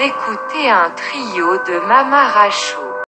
écoutez un trio de Mamaracho.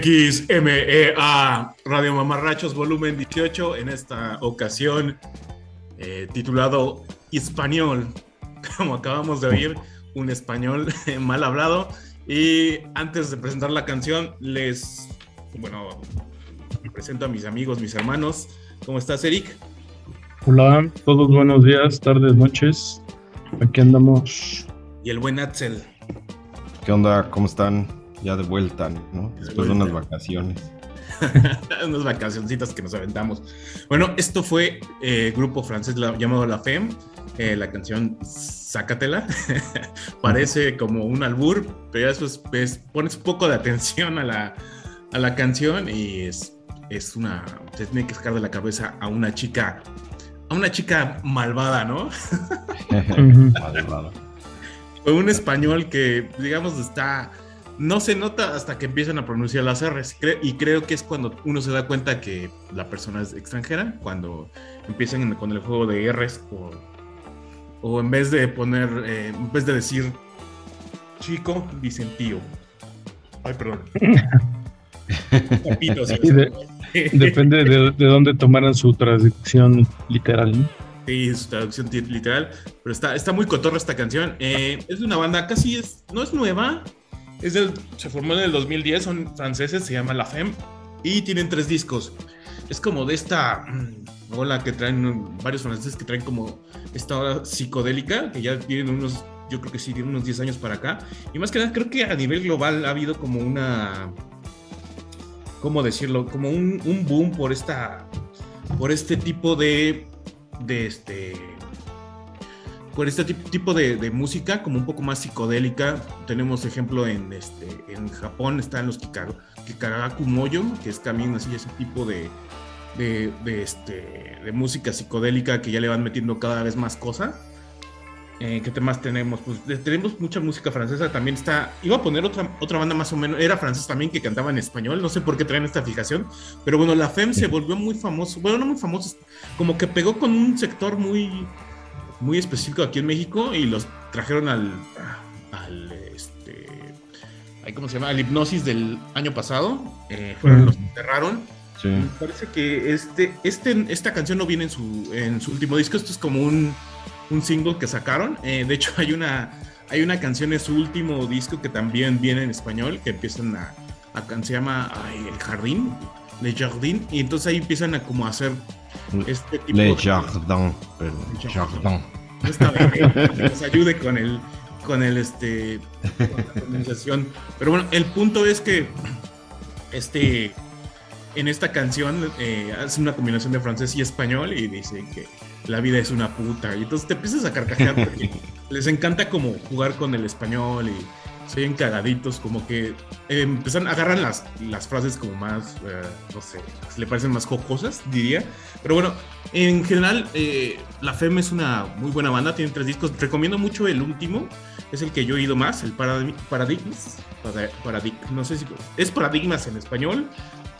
XMEA Radio Mamarrachos volumen 18 en esta ocasión eh, titulado Español, como acabamos de oír, un español mal hablado. Y antes de presentar la canción, les, bueno, presento a mis amigos, mis hermanos. ¿Cómo estás, Eric? Hola, todos buenos días, tardes, noches. Aquí andamos. Y el buen Axel. ¿Qué onda? ¿Cómo están? Ya de vuelta, ¿no? Después de, unas vacaciones. unas vacacioncitas que nos aventamos. Bueno, esto fue eh, grupo francés llamado La Femme, eh, la canción Sácatela. Parece como un albur, pero después pues, pones un poco de atención a la, a la canción y es, es una. Te tiene que sacar de la cabeza a una chica. A una chica malvada, ¿no? malvada. Fue un español que, digamos, está no se nota hasta que empiezan a pronunciar las R's. Y creo que es cuando uno se da cuenta que la persona es extranjera, cuando empiezan con el juego de R's o, en vez de poner, eh, en vez de decir chico, dicen tío. Ay, perdón. depende de, dónde tomaran su traducción literal. Sí, su traducción literal. Pero está, está muy cotorra esta canción. Eh, es de una banda casi es, no es nueva, se formó en el 2010, son franceses, se llama La Femme y tienen tres discos. Es como de esta mm, ola que traen varios franceses que traen como esta hora psicodélica, que ya tienen unos, yo creo que sí, tienen unos 10 años para acá. Y más que nada, creo que a nivel global ha habido como una, ¿cómo decirlo? Como un, un boom por esta, por este tipo de, de este, por este tipo de, música, como un poco más psicodélica. Tenemos ejemplo en, este, en Japón, están los Kikagaku Moyo, que es también así ese tipo de, de, este, de música psicodélica que ya le van metiendo cada vez más cosas. Eh, ¿Qué temas tenemos? Pues tenemos mucha música francesa. También está. Iba a poner otra, otra banda más o menos. Era francés también que cantaba en español. No sé por qué traen esta fijación. Pero bueno, la FEM se volvió muy famoso. Bueno, no muy famoso. Como que pegó con un sector muy, muy específico aquí en México y los trajeron al. al este. ¿Cómo se llama? Al hipnosis del año pasado. Eh, fueron Mm. los que cerraron. Sí. Me parece que este, este, esta canción no viene en su, en su último disco. Esto es como un, un single que sacaron. Eh, de hecho, hay una, hay una canción en su último disco que también viene en español, que empiezan a, a se llama ay, El Jardín, Le Jardin, y entonces ahí empiezan a como hacer este tipo Le de- Jardin, pero Le Jardin. que nos ayude con el con el este con la pronunciación. Pero bueno, el punto es que este en esta canción eh, hace una combinación de francés y español y dice que la vida es una puta. Y entonces te empiezas a carcajear porque les encanta como jugar con el español y se oyen cagaditos, como que eh, empiezan, agarran las, las frases como más, eh, no sé, le parecen más jocosas, diría. Pero bueno, en general, eh, La FEM es una muy buena banda, tiene tres discos. Recomiendo mucho el último, es el que yo he oído más, el Paradig- Paradigmas. Para- Paradig- no sé si es Paradigmas en español,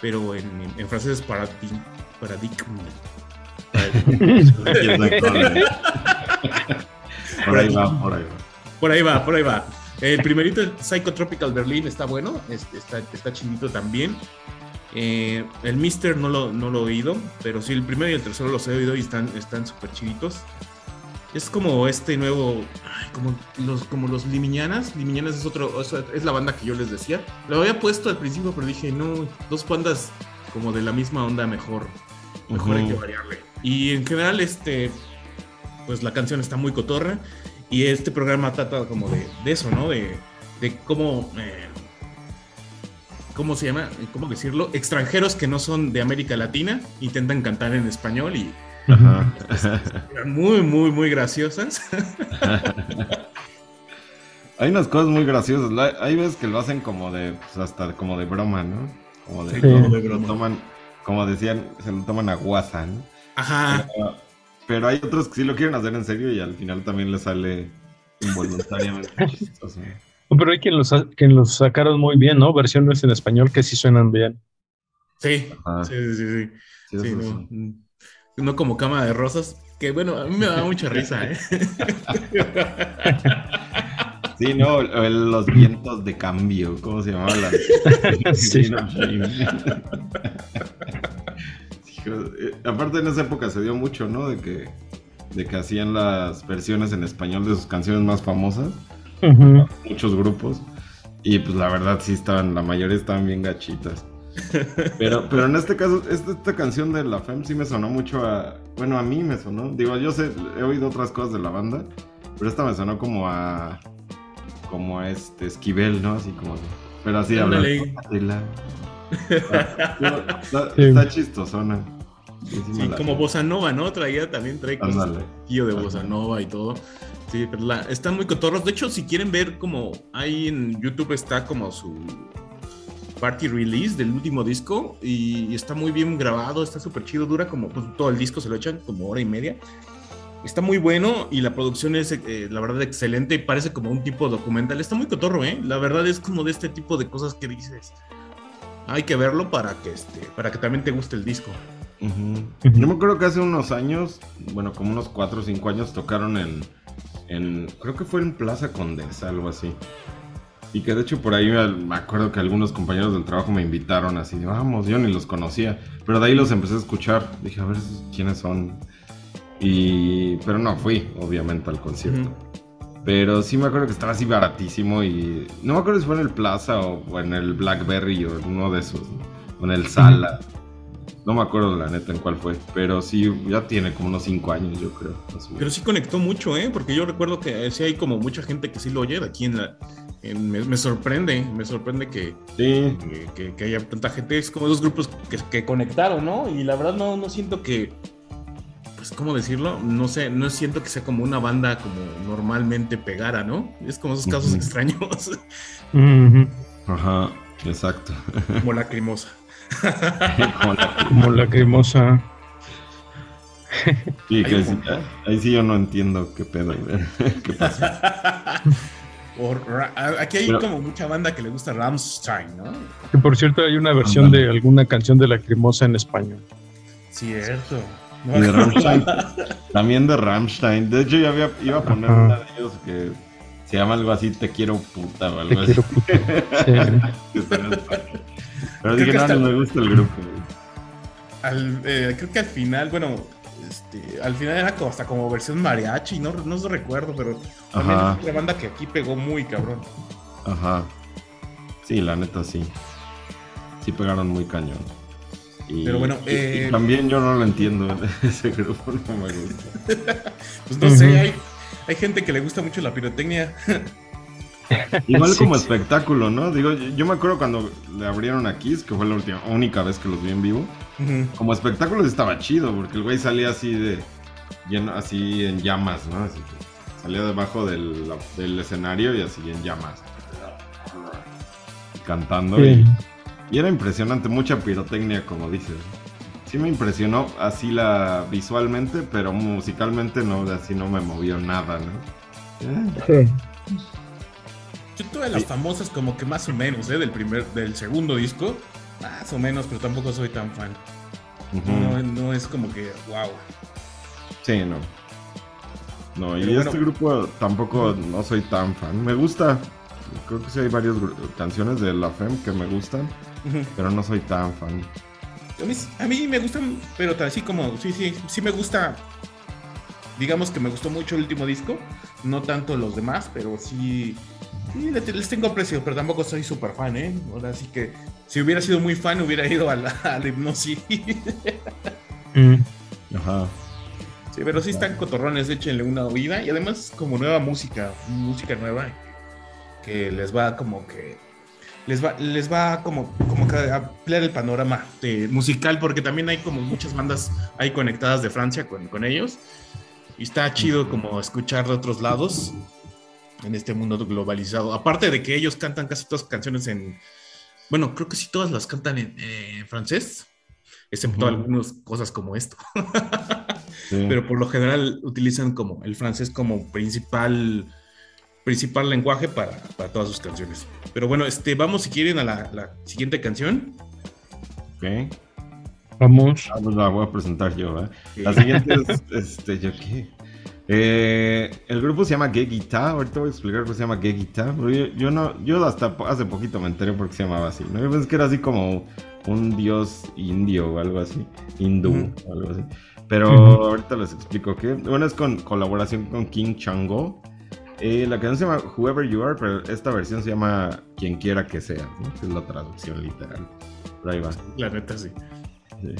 pero en, en francés es Paradig, Paradigma. Por ahí va, por ahí va. Por ahí va, por ahí va. El primerito, Psychotropical Berlin, está bueno, es- está, está también. Eh, el Mister no lo, no lo he oído, pero sí, el primero y el tercero los he oído y están están súper chiditos. Es como este nuevo, ay, como los, como los Limiñanas. Limiñanas es otro, es la banda que yo les decía. Lo había puesto al principio, pero dije, no, dos bandas como de la misma onda, mejor, mejor hay que variarle. Y en general, este, pues la canción está muy cotorra. Y este programa trata como de, de eso, ¿no? De, de cómo, eh, ¿cómo se llama? ¿Cómo decirlo? Extranjeros que no son de América Latina intentan cantar en español y Ajá. muy, muy, muy graciosas. Hay unas cosas muy graciosas. Hay veces que lo hacen como de, pues hasta como de broma, ¿no? Como de, Sí, como de broma. toman, como decían, se lo toman a guasa, ¿no? Ajá. Pero, pero hay otros que sí lo quieren hacer en serio y al final también les sale involuntariamente chistoso. No, Pero hay quien los, quien los sacaron muy bien, ¿no? Versiones en español que sí suenan bien. Sí, Ajá. sí, sí, sí. sí. Sí, no, mm, no como cama de rosas, que bueno, a mí me da mucha risa, ¿eh? Sí, no, el- los vientos de cambio, ¿cómo se llamaba la? Sí. no, sí. Aparte en esa época se dio mucho, ¿no? De que, de que hacían las versiones en español de sus canciones más famosas, muchos grupos, y pues la verdad sí estaban, la mayoría estaban bien gachitas. Pero, pero en este caso, esta, esta canción de la FEM sí me sonó mucho a. Bueno, a mí me sonó. Digo, yo sé, he oído otras cosas de la banda, pero esta me sonó como a. Como a este Esquivel, ¿no? Así como. Pero así hablando. Sí. está chistosona. Sí, como Bossa Nova, ¿no? Traía también, trae tío de. Bossa Nova y todo. Sí, pero la, están muy cotorros. De hecho, si quieren ver como ahí en YouTube está como su party release del último disco y está muy bien grabado, está súper chido, dura como pues, todo el disco, se lo echan como hora y media. Está muy bueno y la producción es, eh, la verdad, excelente y parece como un tipo documental. Está muy cotorro, ¿eh? La verdad es como de este tipo de cosas que dices. Hay que verlo para que, este, para que también te guste el disco. Yo me acuerdo que hace unos años, bueno, como unos 4 o 5 años, tocaron en, en. Creo que fue en Plaza Condesa, algo así. Y que de hecho por ahí me acuerdo que algunos compañeros del trabajo me invitaron así, de, vamos, yo ni los conocía. Pero de ahí los empecé a escuchar. Dije, a ver quiénes son. Y. Pero no fui, obviamente, al concierto. Pero sí me acuerdo que estaba así baratísimo y. No me acuerdo si fue en el Plaza o, o en el Blackberry o en uno de esos. O en el Sala. No me acuerdo la neta en cuál fue. Pero sí, ya tiene como unos 5 años, yo creo. Pero sí conectó mucho, ¿eh? Porque yo recuerdo que sí hay como mucha gente que sí lo oye de aquí en la... en- me, me sorprende, me sorprende que, Sí, que, que- que haya tanta gente. Es como dos grupos que, que conectaron, ¿no? Y la verdad no, no siento que... Pues, ¿cómo decirlo? No sé, no siento que sea como una banda como normalmente pegara, ¿no? Es como esos casos extraños, ajá, exacto. como Lacrimosa. Como la- Como lacrimosa. Sí, que Hay sí, ahí sí yo no entiendo qué pedo. ¿Qué pasa? Aquí hay Pero- como mucha banda que le gusta Rammstein, ¿no? Que por cierto hay una versión de alguna canción de Lacrimosa en español. Cierto. Y de Rammstein. También de Rammstein. De hecho, yo había, iba a poner Ajá. una de ellos que se llama algo así, Te quiero puta o Te algo así. quiero. Sí. Padre. Pero Creo dije, no, no me gusta el grupo. Al- eh, creo que al final, bueno, este, al final era como, hasta como versión mariachi, no, no lo recuerdo, pero también Ajá. es una banda que aquí pegó muy cabrón. Ajá. Sí, la neta sí. Sí pegaron muy cañón. Y, Pero bueno, y- eh, y también yo no lo entiendo. Ese grupo no me gusta. Pues no sé, hay, hay gente que le gusta mucho la pirotecnia. Igual Sí, como sí. espectáculo, ¿no? Digo, yo, me acuerdo cuando le abrieron a Kiss, que fue la última, única vez que los vi en vivo. Como espectáculo estaba chido, porque el güey salía así de. lleno, así en llamas, ¿no? Así que salía debajo del, del escenario y así en llamas. Cantando. Sí. Y, y era impresionante, mucha pirotecnia, como dices. Sí me impresionó así la visualmente, pero musicalmente no, así no me movió nada, ¿no? Eh, Yo tuve las Sí. famosas como que más o menos, ¿eh? Del primer, del segundo disco. Más o menos, pero tampoco soy tan fan. No, no es como que, wow. Sí, no. No, y bueno. este grupo tampoco no soy tan fan. Me gusta. Creo que sí hay varias canciones de La Femme que me gustan, pero no soy tan fan. A mí, a mí me gustan, pero así como, sí, sí, sí me gusta. Digamos que me gustó mucho el último disco, no tanto los demás, pero sí, sí les, tengo aprecio, pero tampoco soy súper fan, ¿eh? Ahora sí que si hubiera sido muy fan, hubiera ido a la, a la hipnosis. Mm. Ajá. Sí, pero sí están cotorrones, échenle una oída y además como nueva música, música nueva que les va como que les va les va como como a ampliar el panorama de musical porque también hay como muchas bandas ahí conectadas de Francia con, con ellos y está chido como escuchar de otros lados en este mundo globalizado. Aparte de que ellos cantan casi todas las canciones en bueno, creo que sí todas las cantan en, eh, en francés, excepto Ujú. algunas cosas como esto. Sí. pero por lo general utilizan como el francés como principal principal lenguaje para, para todas sus canciones. Pero bueno, este, vamos si quieren a la, la siguiente canción. Ok. Vamos. Ah, pues la voy a presentar yo, ¿eh? La siguiente es, este, ¿yo qué? Eh, el grupo se llama Gay Guitar, ahorita voy a explicar por qué se llama Gay Guitar. pero Yo, yo no, yo hasta hace poquito me enteré por qué se llamaba así, ¿no? Yo pensé que era así como un dios indio o algo así, hindú Ujú. o algo así. Pero ahorita les explico qué. Bueno, es con colaboración con King Chango. Eh, la canción se llama Whoever You Are, pero esta versión se llama Quien quiera que sea, ¿no? Que es la traducción literal. Pero ahí va. La neta, sí. Sí.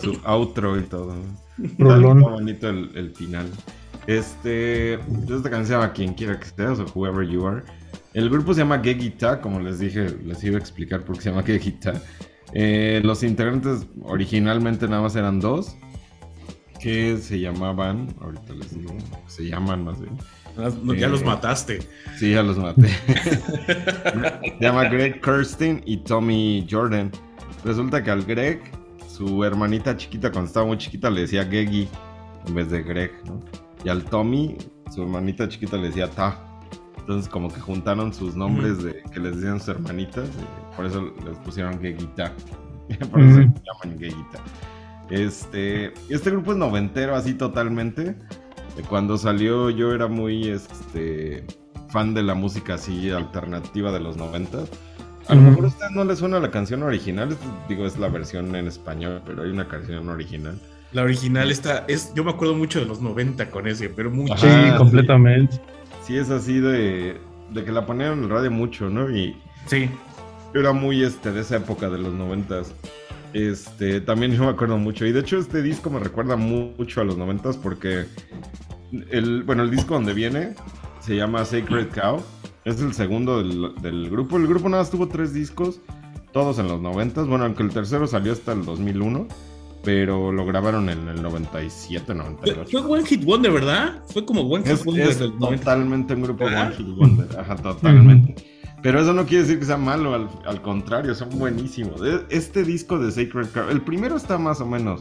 Su outro y todo. Rolón. Está bonito el, el final. Este, esta canción se llama Quien quiera que seas o Whoever You Are. El grupo se llama Gegita, como les dije, les iba a explicar por qué se llama Gegita. Eh, los integrantes originalmente nada más eran dos, que se llamaban, ahorita les digo, se llaman más bien. Ya Eh, los mataste. Sí, ya los maté. se llama Greg Kirsten y Tommy Jordan. Resulta que al Greg, su hermanita chiquita, cuando estaba muy chiquita, le decía Gegi en vez de Greg, ¿no? Y al Tommy, su hermanita chiquita, le decía Ta. Entonces, como que juntaron sus nombres de, que les decían sus hermanitas, y por eso les pusieron Gegita. por eso Ujú. se llaman Gegita. Este, este grupo es noventero, así totalmente. De Cuando salió, yo era muy este, fan de la música así alternativa de los 90. A lo mejor a ustedes no les suena la canción original, digo, es la versión en español, pero hay una canción original. La original está, es, yo me acuerdo mucho de los 90 con ese, pero mucho. Sí, Ajá, sí. completamente. Sí, es así de, de que la ponían en el radio mucho, ¿no? Y Sí. era muy este, de esa época de los 90. Este, también yo me acuerdo mucho. Y de hecho, este disco me recuerda mu- mucho a los 90 porque el, bueno, el disco donde viene se llama Sacred Cow. Es el segundo del, del grupo. El grupo nada más tuvo tres discos, todos en los 90. Bueno, aunque el tercero salió hasta el 2001, pero lo grabaron en el 97, Fue, 98. fue One Hit Wonder, ¿verdad? Fue como One Hit Es, Wonder es del 90. totalmente un grupo ¿Verdad? One Hit Wonder. Ajá, totalmente. Pero eso no quiere decir que sea malo, al, al contrario, son buenísimos. E- Este disco de Sacred Cow, el primero está más o menos.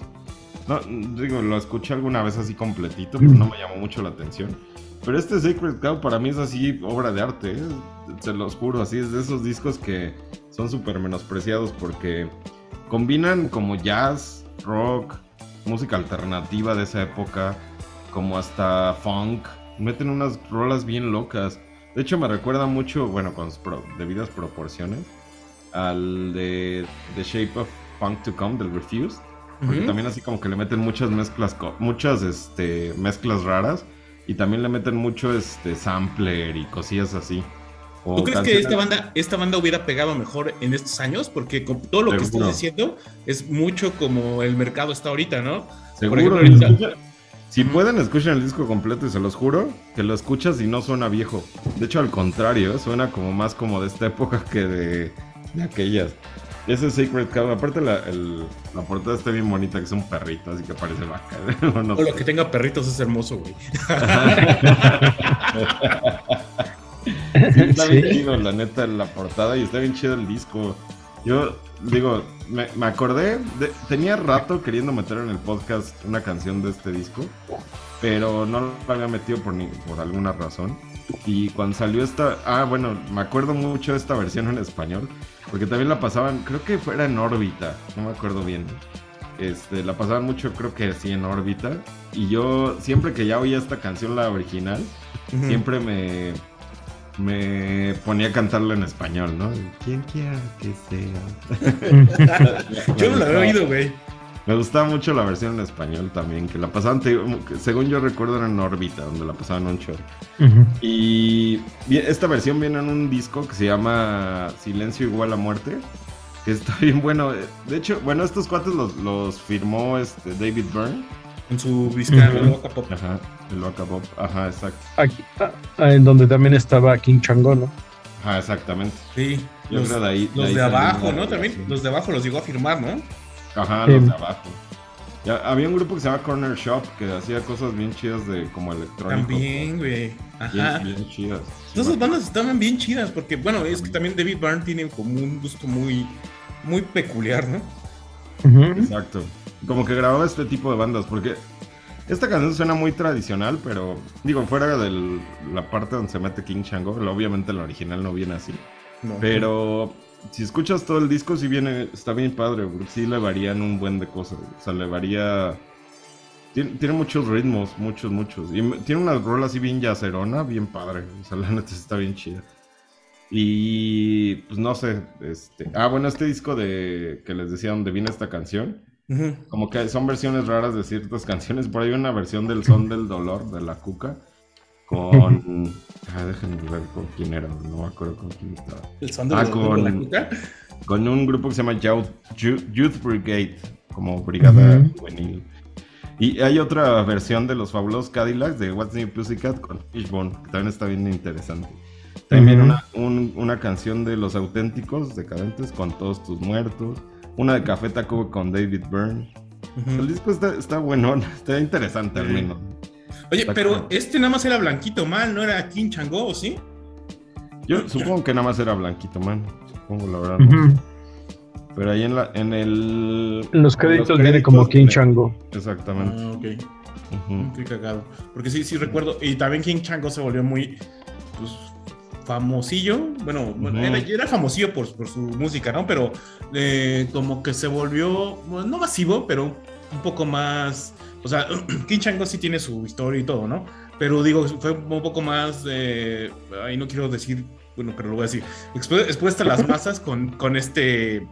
No, digo, lo escuché alguna vez así completito, pero no me llamó mucho la atención. Pero este Sacred Cow para mí es así obra de arte, ¿eh? se los juro, así es de esos discos que son súper menospreciados porque combinan como jazz, rock, música alternativa de esa época, como hasta funk, meten unas rolas bien locas. De hecho me recuerda mucho, bueno, con sus pro- debidas proporciones, al de The Shape of Punk to Come del Refused. Porque también así como que le meten muchas mezclas, muchas este, mezclas raras. Y también le meten mucho este sampler y cosillas así. O ¿Tú crees que esta banda, esta banda hubiera pegado mejor en estos años? Porque con todo lo que estás diciendo es mucho como el mercado está ahorita, ¿no? Seguro, ejemplo, ahorita- si pueden, escuchen el disco completo y se los juro que lo escuchas y no suena viejo. De hecho, al contrario, ¿eh? suena como más como de esta época que de, de aquellas. Ese es Sacred Cow, aparte la, el- la portada está bien bonita, que es un perrito, así que parece vaca. o no Todo sé. lo que tenga perritos es hermoso, güey. Sí, está bien Sí. chido, la neta, la portada y está bien chido el disco. Yo digo, me, me acordé, de- tenía rato queriendo meter en el podcast una canción de este disco, pero no la había metido por, ni- por alguna razón. Y cuando salió esta, ah, bueno, me acuerdo mucho de esta versión en español, porque también la pasaban, creo que fuera en órbita, no me acuerdo bien. Este, la pasaban mucho, creo que sí, en órbita. Y yo, siempre que ya oía esta canción, la original, siempre me, me ponía a cantarla en español, ¿no? Quien quiera que sea. Yo no la había oído, güey. Me gustaba mucho la versión en español también, que la pasaban, te según yo recuerdo, era en órbita, donde la pasaban un chorro. Ujú. Y bien, esta versión viene en un disco que se llama Silencio igual a muerte, que está bien bueno. De hecho, bueno, estos cuates los, los firmó este David Byrne. En su. ¿no? Loca Pop. Ajá, el Waka Pop. Ajá, exacto. Aquí, ah, en donde también estaba King Chango, ¿no? Ajá, exactamente. Sí. Yo Los, creo de ahí. los ahí de abajo, ¿no? También. Los de abajo los llegó a firmar, ¿no? Ajá, Sí. los de abajo. Ya, había un grupo que se llama Corner Shop que hacía cosas bien chidas de como electrónico. También, güey. Ajá. Bien, bien chidas. Todas esas bandas estaban bien chidas porque, bueno, es que también David Byrne tiene como un gusto muy, muy peculiar, ¿no? Exacto. Como que grababa este tipo de bandas, porque esta canción suena muy tradicional, pero digo, fuera de la parte donde se mete King Chango, obviamente la original no viene así. No. Pero si escuchas todo el disco, sí viene, está bien padre, porque sí le varían un buen de cosas. O sea, le varía. Tiene, tiene muchos ritmos, muchos, muchos. Y tiene una rola así bien yacerona, bien padre. O sea, la neta está bien chida. Y pues no sé, este. Ah, bueno, este disco de que les decía donde viene esta canción. Como que son versiones raras de ciertas canciones. Por ahí hay una versión del Son del Dolor de la Cuca. Con. Ah, déjenme ver con quién era. No me acuerdo con quién estaba. El son de Ah, con- la cuca. Con un grupo que se llama Youth, Youth Brigade. como brigada Ujú. juvenil. Y hay otra versión de los fabulosos Cadillacs de What's New Pussycat con Fishbone, que también está bien interesante. También una, un- una canción de Los Auténticos Decadentes con Todos Tus Muertos. Una de Café Tacuba con David Byrne. El disco está, está bueno, está interesante al menos. Oye, pero este nada más era Blanquito Mal, ¿no era King Chango, ¿o sí? Yo supongo que nada más era Blanquito Man. Supongo, la verdad. no. Pero ahí en, la, en el. En los créditos viene créditos como King viene- Chango. Exactamente. Ah, ok. Ujú. Qué cagado. Porque sí, sí recuerdo. Y también King Chango se volvió muy pues, famosillo. Bueno, bueno, Ujú. era, era famosillo por, por su música, ¿no? Pero eh, como que se volvió, bueno, no masivo, pero un poco más. O sea, King Chango sí tiene su historia y todo, ¿no? Pero digo, fue un poco más. Eh, ahí no quiero decir, bueno, pero lo voy a decir. Expu- Expuesta a las masas con, con este.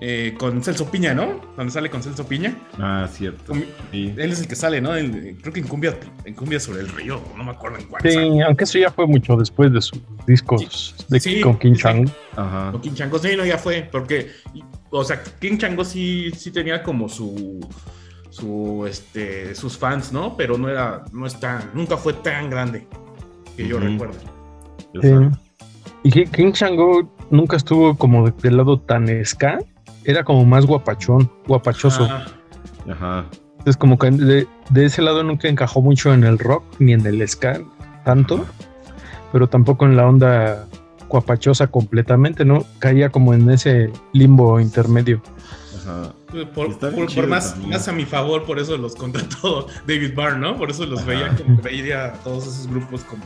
eh, con Celso Piña, ¿no? Donde sale con Celso Piña. Ah, cierto. Con- Sí. él es el que sale, ¿no? El- creo que en cumbia, en cumbia sobre el río, no me acuerdo en cuál. Sí, sale. aunque eso ya fue mucho después de sus discos de, Sí, con King sí. Chango. Ajá. O King Chango, sí, no, ya fue, porque, o sea, King Chango sí, sí tenía como su, su, este, sus fans, ¿no? Pero no era, no es tan, nunca fue tan grande que yo Ujú. recuerdo. Sí. Exacto. Y Ki- King Chango nunca estuvo como de- del lado tan ska. Era como más guapachón, guapachoso. Ah, Ajá. Es como que de, de ese lado nunca encajó mucho en el rock ni en el ska tanto, pero tampoco en la onda guapachosa completamente, ¿no? Caía como en ese limbo intermedio. Por, Está bien por- por chido más, también. más a mi favor, por eso los contrató David Byrne, ¿no? Por eso los Ajá. veía, como, veía a todos esos grupos como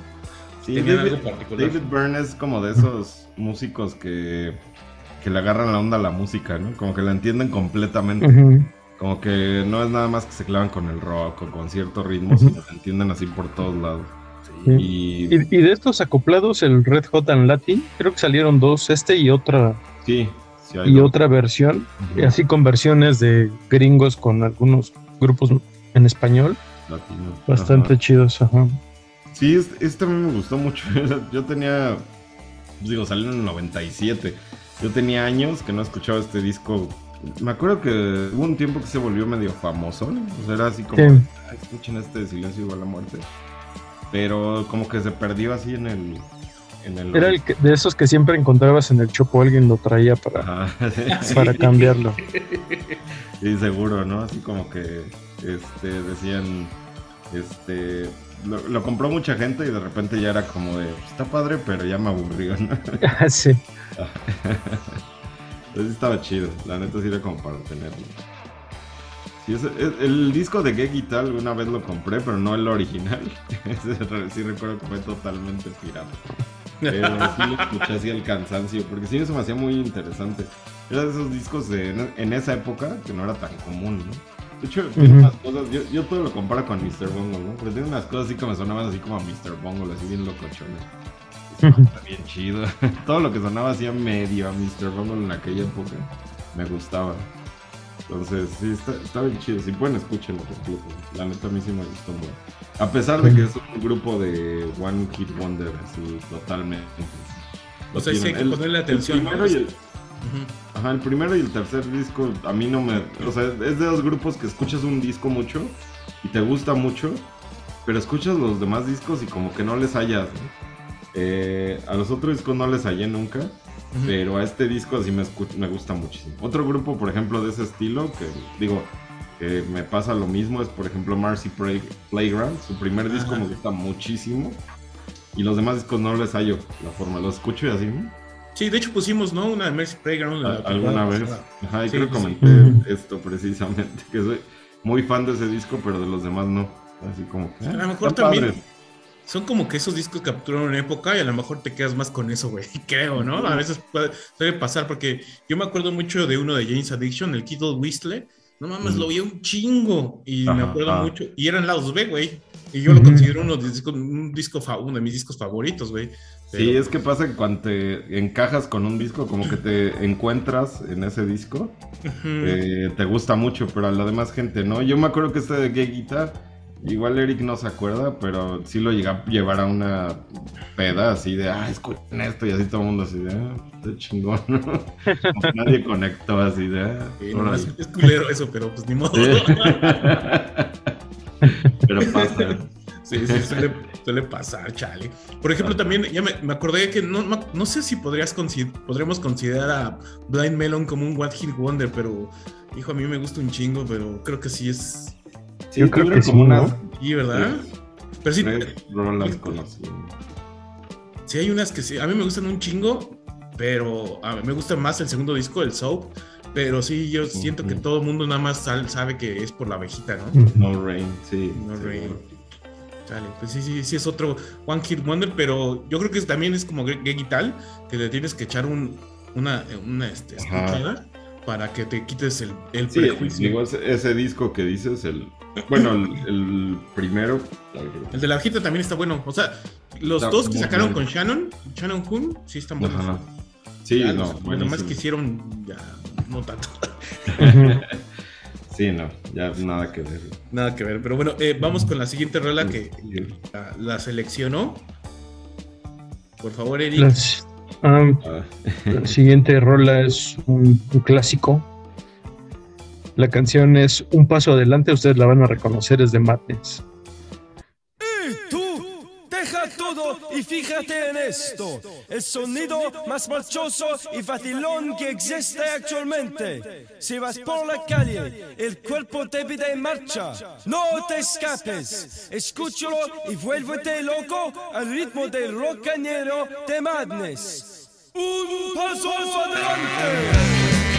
Sí, David, algo particular. David Byrne es como de esos músicos que, que le agarran la onda a la música, ¿no? Como que la entienden completamente. Ujú. Como que no es nada más que se clavan con el rock o con cierto ritmo, sino que entienden así por todos lados. Sí. Y Y, y de estos acoplados, el Red Hot and Latin, creo que salieron dos, este y otra, sí, sí y otra versión, así con versiones de gringos con algunos grupos en español, Latino. bastante Ajá. chidos. Ajá. Sí, este, este también me gustó mucho. Yo tenía, pues digo, salió en el 97. Yo tenía años que no escuchaba este disco. Me acuerdo que hubo un tiempo que se volvió medio famoso. ¿no? O sea, era así como, Sí. "Ah, escuchen este de Silencio igual a la muerte. Pero como que se perdió así en el... En el Era el que- de esos que siempre encontrabas en el chopo, alguien lo traía para. Sí. para cambiarlo. Sí, seguro, ¿no? Así como que este, decían, este, lo, lo compró mucha gente y de repente ya era como de, está padre, pero ya me aburrió, ¿no? sí. Entonces estaba chido, la neta sí era como para tenerlo. Sí, es- el disco de Gay Guitar una vez lo compré, pero no el original. Sí recuerdo que fue totalmente pirata. Pero sí lo escuché así al cansancio, porque sí se me hacía muy interesante. Era de esos discos de, en esa época que no era tan común, ¿no? De hecho, tiene unas cosas, yo, yo todo lo comparo con Mr. Bungle, ¿no? Pero tiene unas cosas así que me sonaban así como a Mr. Bungle, así bien locochones. Eso Ujú. está bien chido. todo lo que sonaba así a medio a Mr. Bungle en aquella época me gustaba. Entonces, sí, está, está bien chido. Si pueden, escúchenlo completo. La neta a mí sí me gustó mucho. A pesar de que es un grupo de One Hit Wonder, así, totalmente. O sea, sí hay que ponerle el atención, ¿no? primero y el-. Ajá, el primero y el tercer disco a mí no me... O sea, es de los grupos que escuchas un disco mucho y te gusta mucho, pero escuchas los demás discos y como que no les hallas. ¿no? Eh, a los otros discos no les hallé nunca, Pero a este disco sí me, escu- me gusta muchísimo. Otro grupo, por ejemplo, de ese estilo, que digo, que me pasa lo mismo, es por ejemplo Marcy Play- Playground. Su primer disco me gusta muchísimo. Y los demás discos no les hallo la forma, los escucho y así. Sí, de hecho pusimos, ¿no? Una de Mercy Playground. la alguna vez. Ajá, y Sí, creo que sí, sí. comenté Ujú. esto precisamente, que soy muy fan de ese disco, pero de los demás no. Así como que... A eh, lo mejor están también padres. Son como que esos discos capturaron una época y a lo mejor te quedas más con eso, güey. Creo, ¿no? A veces puede, pasar porque yo me acuerdo mucho de uno de James Addiction, el Kittle Whistle. No mames, Mm. lo vi un chingo y me acuerdo ajá. mucho. Y eran lados B, güey. Y yo lo considero uno de, un, disco uno de mis discos favoritos, güey. Sí, es que pasa que cuando te encajas con un disco, como que te encuentras en ese disco, eh, te gusta mucho, pero a la demás gente no. Yo me acuerdo que este de Gay Guitar Igual Eric no se acuerda, pero sí lo llega a llevar a una peda así de, ah, escuchen esto, y así todo el mundo así de, ah, está chingón, ¿no? Como nadie conectó así de, ah, Sí, no, órale. es, es culero eso, pero pues ni modo. Sí. pero pasa. Sí, sí, suele, suele pasar, chale. Por ejemplo, también ya me, me acordé que no, no, no sé si podrías podríamos considerar a Blind Melon como un What Hit Wonder, pero hijo, a mí me gusta un chingo, pero creo que sí es. Sí, Yo creo que como sí, unas Sí, ¿verdad? Pero sí, tres rolas conocidas. sí hay unas que sí. A mí me gustan un chingo, pero a mí me gusta más el segundo disco, el Soap. Pero sí, yo siento que todo el mundo nada más sal- sabe que es por la abejita, ¿no? No Rain, sí. No sí. Rain. Chale, pues sí, sí, sí es otro One Hit Wonder, pero yo creo que también es como Greg y tal, que le tienes que echar un, una, una este, escuchada para que te quites el, el Sí, prejuicio. digo, ese, ese disco que dices, el. Bueno, el, el primero. El de la abejita también está bueno. O sea, los Está dos que sacaron con Shannon, Shannon Hoon, sí están buenos. Ajá. Sí, Ya no, los, demás que hicieron, ya no tanto. Sí, no, ya nada que ver. Nada que ver. Pero bueno, eh, vamos con la siguiente rola que la, la seleccionó. Por favor, Eric. Las- Ah, La siguiente rola es un, un clásico. La canción es Un Paso Adelante, ustedes la van a reconocer, es de Madness. Y tú, deja todo y fíjate en esto. El sonido más marchoso y vacilón que existe actualmente. Si vas por la calle, el cuerpo te pide marcha. No te escapes. Escúchalo y vuélvete loco al ritmo del rocañero de Madness. Un paso adelante.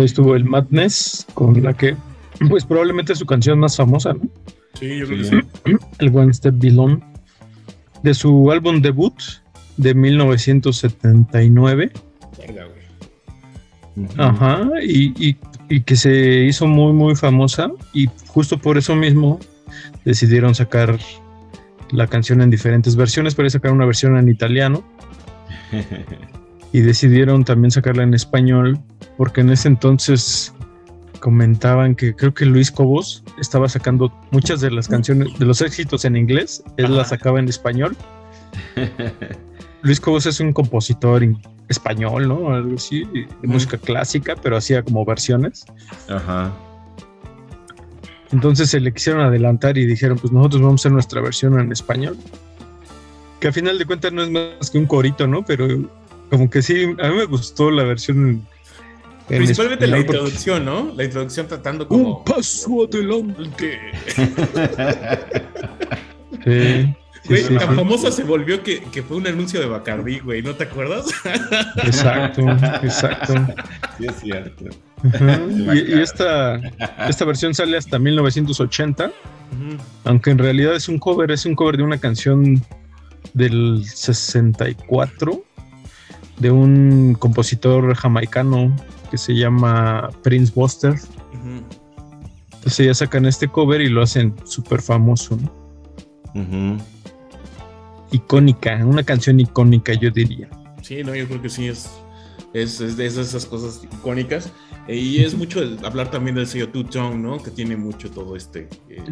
Ahí estuvo el Madness, con la que, pues probablemente es su canción más famosa, ¿no? Sí, yo creo que Sí. sí. El One Step Below, de su álbum debut de 1979. Verga, güey. Ajá, y, y- y que se hizo muy, muy famosa y justo por eso mismo decidieron sacar la canción en diferentes versiones, pero sacar una versión en italiano y decidieron también sacarla en español porque en ese entonces comentaban que creo que Luis Cobos estaba sacando muchas de las canciones, de los éxitos en inglés, él Ajá. las sacaba en español. Luis Cobos es un compositor español, ¿no? Algo así, de Ujú. música clásica, pero hacía como versiones. Ajá. Entonces se le quisieron adelantar y dijeron, pues nosotros vamos a hacer nuestra versión en español. que a final de cuentas no es más que un corito, ¿no? Pero como que sí, a mí me gustó la versión. en- en Principalmente la introducción, ¿no? La introducción tratando como... Un paso adelante. Sí, Güey, sí, tan sí. famosa se volvió que, que fue un anuncio de Bacardí, güey, ¿no te acuerdas? Exacto, exacto. Sí, es cierto. Y, y esta, esta versión sale hasta 1980, aunque en realidad es un cover, es un cover de una canción del 64 de un compositor jamaicano que se llama Prince Buster. Entonces ya sacan este cover y lo hacen súper famoso, ¿no? Icónica, una canción icónica yo diría. Sí, no, yo creo que sí es, es, es de esas, esas cosas icónicas. Eh, Y es mucho el- hablar también del sello Two Tone, ¿no? Que tiene mucho todo este. eh,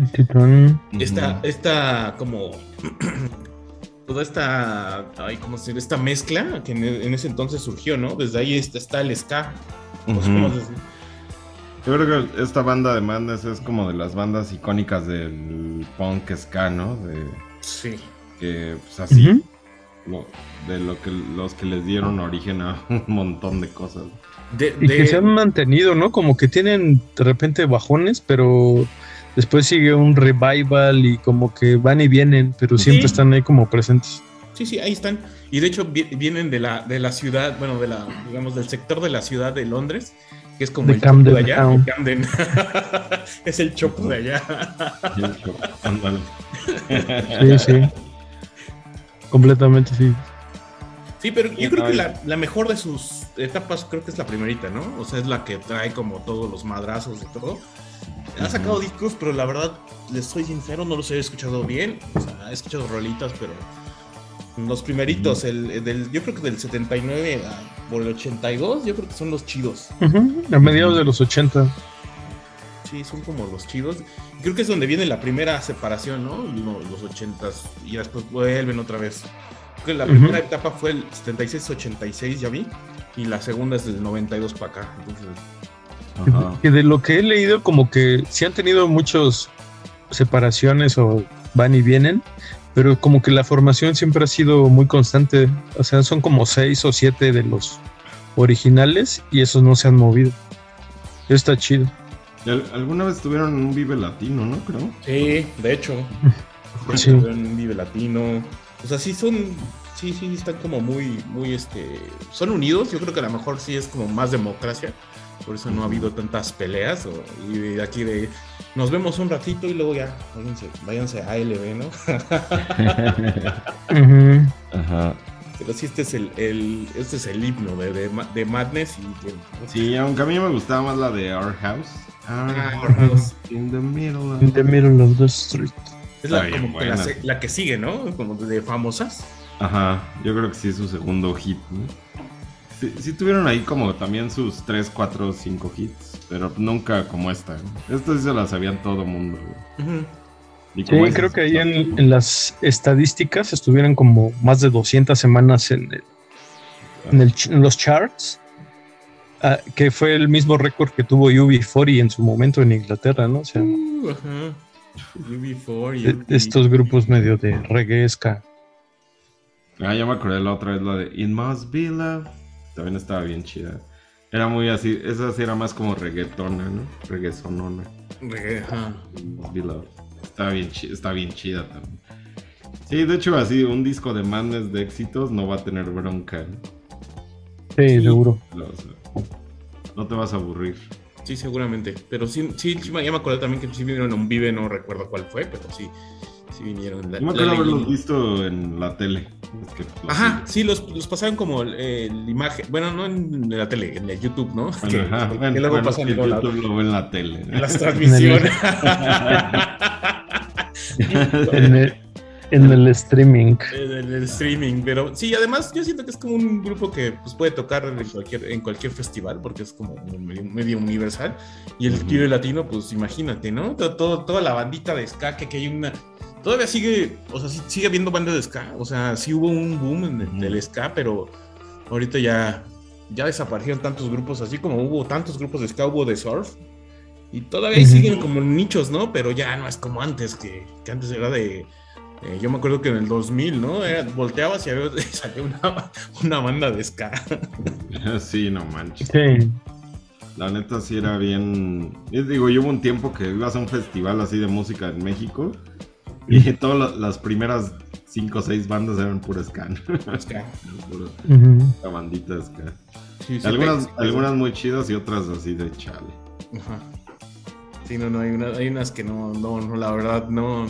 esta, esta como. toda esta. Ay, ¿cómo se dice? Esta mezcla que en, en ese entonces surgió, ¿no? Desde ahí está, está el ska. Pues, Ujú. ¿cómo se- Yo creo que esta banda de Madness es como de las bandas icónicas del punk ska, ¿no? De, Sí. que, pues así, lo- de lo que los que les dieron origen a un montón de cosas. De, Y que se han mantenido, ¿no? Como que tienen de repente bajones, pero después sigue un revival y como que van y vienen, pero siempre Sí. están ahí como presentes. Sí, sí, ahí están. Y de hecho vi- vienen de la, de la ciudad, bueno, de la, digamos, del sector de la ciudad de Londres, que es como De el chopo Camden de allá. Camden. es el chopo de allá. Sí, sí. Completamente sí. Sí, pero yo creo que la, la mejor de sus etapas creo que es la primerita, ¿no? O sea, es la que trae como todos los madrazos y todo. Ha sacado discos, pero la verdad, les soy sincero, no los he escuchado bien. O sea, he escuchado rolitas, pero los primeritos, el, del, yo creo que del 79 a- por el 82, yo creo que son los chidos. A mediados de los 80. Sí, son como los chidos. Creo que es donde viene la primera separación, ¿no? Lo- Los 80s y después vuelven otra vez. Creo que la primera etapa fue el 76-86, ya vi, y la segunda es del 92 para acá. Entonces, Ajá. Que de lo que he leído, como que sí han tenido muchas separaciones o van y vienen, pero como que la formación siempre ha sido muy constante. O sea, son como seis o siete de los originales y esos no se han movido. Eso está chido. Alguna vez tuvieron un Vive Latino, ¿no? Creo. sí, de hecho. Sí. Un Vive Latino. O sea, sí son. Sí, sí, están como muy, muy, este. Son unidos. Yo creo que a lo mejor sí es como más democracia. Por eso no ha habido tantas peleas. o- y de aquí de. Nos vemos un ratito y luego ya. Váyanse, váyanse a ALB, ¿no? Ajá. Pero sí, este es el, el- este es el himno de, de, Ma- de Madness y de- Sí, aunque a mí me gustaba más la de Our House. Our Ah, House Our House. in the middle of In the middle of the street. es la, como que la que sigue, ¿no? Como de famosas. Ajá, yo creo que sí es su segundo hit. ¿no? Sí, sí tuvieron ahí como también sus 3, 4, 5 hits, pero nunca como esta. ¿no? Esta sí se la sabían todo el mundo. güey. Ujú. Y Sí, es- creo que ahí en, en las estadísticas estuvieron como más de 200 semanas en, el- en, el en los charts, ah, que fue el mismo récord que tuvo UB40 en su momento en Inglaterra, ¿no? O sea, Uh, ajá. UB4 y de- de estos grupos medio de reggae ska. Ah, ya me acordé la otra vez, la de It Must Be Love. También estaba bien chida. Era muy así, esa sí era más como reggaetona, ¿no? Reggaetonona. Reggae. Estaba bien, está bien chida también. Sí, de hecho, así, un disco de Madness de éxitos no va a tener bronca. ¿no? Sí, Sí. seguro. O sea, no te vas a aburrir. Sí, seguramente. Pero sí, sí, ya me acordé también que sí vinieron a un Vive, no recuerdo cuál fue, pero sí, sí vinieron. La- Yo me acuerdo haberlos visto en la tele. Es que, pues, Ajá, sí. sí, los, los pasaron como eh, la imagen, bueno, no en la tele, en el YouTube, ¿no? que, Ajá, que bueno, luego bueno, pasan sí, en la- YouTube lo ve en la tele. ¿no? en las transmisiones. En el, en el streaming. en el, el streaming, pero sí, además yo siento que es como un grupo que pues, puede tocar en cualquier, en cualquier festival, porque es como medio, medio universal. Y el Ujú. Vive Latino, pues imagínate, ¿no? Todo, todo- toda la bandita de ska, que, que hay una... Todavía sigue, o sea, sí- sigue habiendo bandas de ska, o sea, sí hubo un boom en el- del ska, pero ahorita ya, ya desaparecieron tantos grupos, así como hubo tantos grupos de ska, hubo de surf. Y todavía siguen como nichos, ¿no? Pero ya no es como antes, que, que antes era de Eh, yo me acuerdo que en el 2000, ¿no? Era- volteabas y había, salía una, una banda de ska. Sí, no manches. Sí. La neta sí era bien. Yo digo, yo hubo un tiempo que ibas a un festival así de música en México y todas la- las primeras cinco o seis bandas eran pura ska. Ska. Pura Ujú. bandita ska. Sí, sí, Algunas, sí. algunas muy chidas y otras así de chale. Ajá. Sí, no, no, hay, una- hay unas que no, no, no, la verdad, no.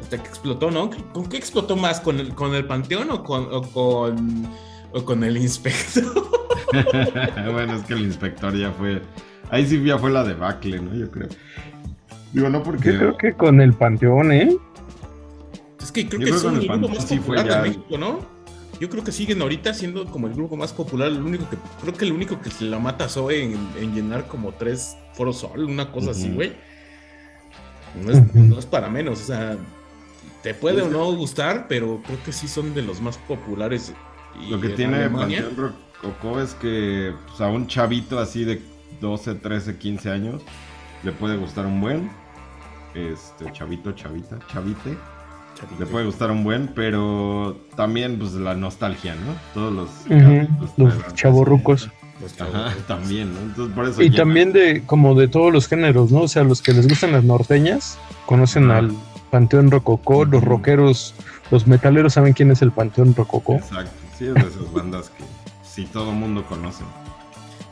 Hasta que explotó, ¿no? ¿Con qué explotó más? ¿Con el, con el Panteón o con, o con, o con el Inspector? bueno, es que el inspector ya fue. Ahí sí ya fue la debacle, ¿no? Yo creo. Digo, no porque. Yo creo que con el Panteón, ¿eh? Es que creo Yo que creo son el el grupo más sí popular ya- de México, ¿no? Yo creo que siguen ahorita siendo como el grupo más popular, el único que, creo que el único que se la mata Zoe en, en llenar como tres foros sol, una cosa así, güey. No es, Ujú. no es para menos, o sea, te puede o no gustar, pero creo que sí son de los más populares. Y Lo que en tiene Alemania- Panteón Rococó es que pues, a un chavito así de 12, 13, 15 años le puede gustar un buen. Este, chavito, chavita, chavite. Chavito. Le puede gustar un buen, pero también pues la nostalgia, ¿no? Todos los, traerán. chavorrucos. Ajá, también, ¿no? Entonces por eso Y llena. también de como de todos los géneros, ¿no? O sea, los que les gustan las norteñas conocen Ajá. al Panteón Rococó, los rockeros, los metaleros saben quién es el Panteón Rococó. Exacto, sí, es de esas bandas que sí todo mundo conoce.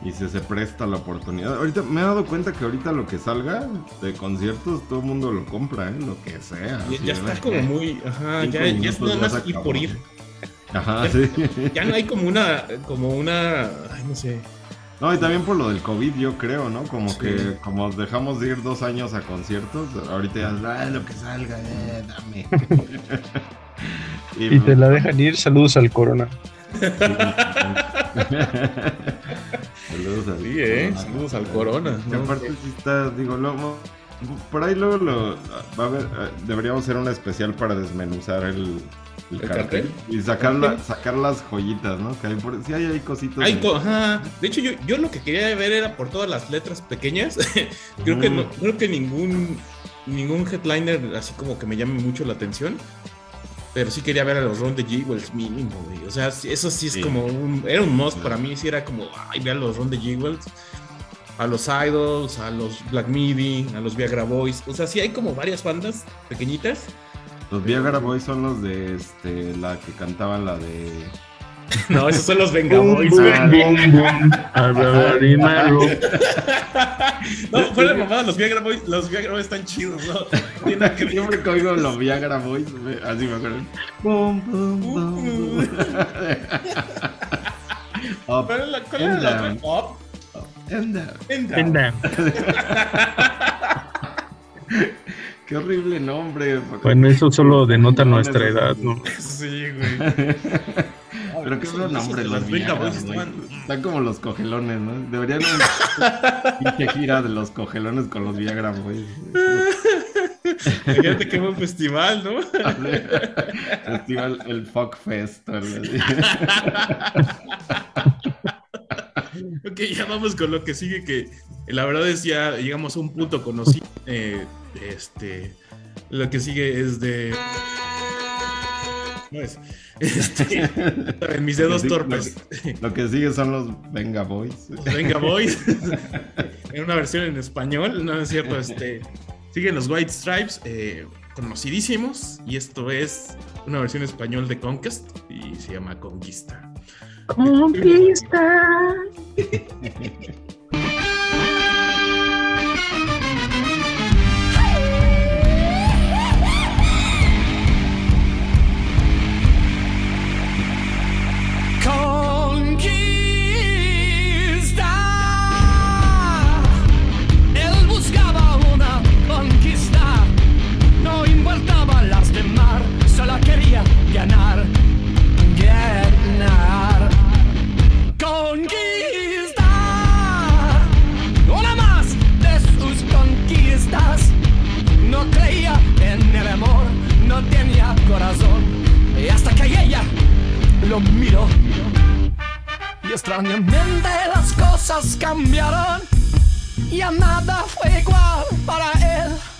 Y si se presta la oportunidad. Ahorita me he dado cuenta que ahorita lo que salga de conciertos, todo el mundo lo compra, ¿eh? Lo que sea. Ya, así, ya ¿verdad? está como muy. Ajá, ya, ya es nada ya más ir por ir. Ajá, sí. Ya no hay como una. Como una. Ay, no sé. No, y también por lo del COVID, yo creo, ¿no? Como Sí. que como dejamos de ir dos años a conciertos, ahorita ya, ah, lo que salga, eh, dame. Y te la dejan ir, saludos al Corona. Saludos al Sí, eh. Corona. Saludos al Corona. Aparte sí está, digo, luego, por ahí luego lo, va a haber, eh, deberíamos hacer una especial para desmenuzar el, el ¿El cartel, cartel? y sacar, la- sacar las joyitas, ¿no? Que hay por, sí hay, hay cositas. Hay de- co- ajá. De hecho, yo, yo lo que quería ver era por todas las letras pequeñas. creo que no, creo que ningún ningún headliner así como que me llame mucho la atención. Pero sí quería ver a los Ron de Jewels mínimo, güey. O sea, eso sí es Sí. como un. Era un must para mí. Sí, era como, ay, ve a los Ron de Jewels. A los Idols, a los Black Midi, a los Viagra Boys. O sea, sí hay como varias bandas pequeñitas. Los Viagra Boys son los de este, la que cantaban la de. No, esos son los Venga Boom, Boys, boom, güey. boom, boom. Alvarinaro. No, fuera de mamada, los Viagra Boys, los Viagra Boys están chidos, ¿no? Que. Siempre que oigo los Viagra Boys, así me acuerdo. Boom, boom, boom, boom. Up ¿Cuál es la, cuál era and la down. Up and down. and down. Anda. Qué horrible nombre. Bueno, eso solo denota nuestra edad, ¿no? Sí, güey. Pero qué buen nombre, Esos de los Viagra, güey. Están como los cogelones, ¿no? Deberían una pinche gira de los cogelones con los Viagra Boys. Fíjate qué buen festival, ¿no? Festival, el Fuck Fest. ok, ya vamos con lo que sigue, que la verdad es ya llegamos a un punto conocido. Eh, este, lo que sigue es de... No es. Este, en mis dedos torpes. Lo que sigue son los Venga Boys. Venga, Boys. en una versión en español, no es cierto. Este, siguen los White Stripes, eh, conocidísimos. Y esto es una versión español de Conquest y se llama. Conquista. Conquista. quería ganar. Ganar. Conquista. Una más de sus conquistas. No creía en el amor, no tenía corazón. Y hasta que ella lo miró. Y extrañamente las cosas cambiaron. Ya nada fue igual para él.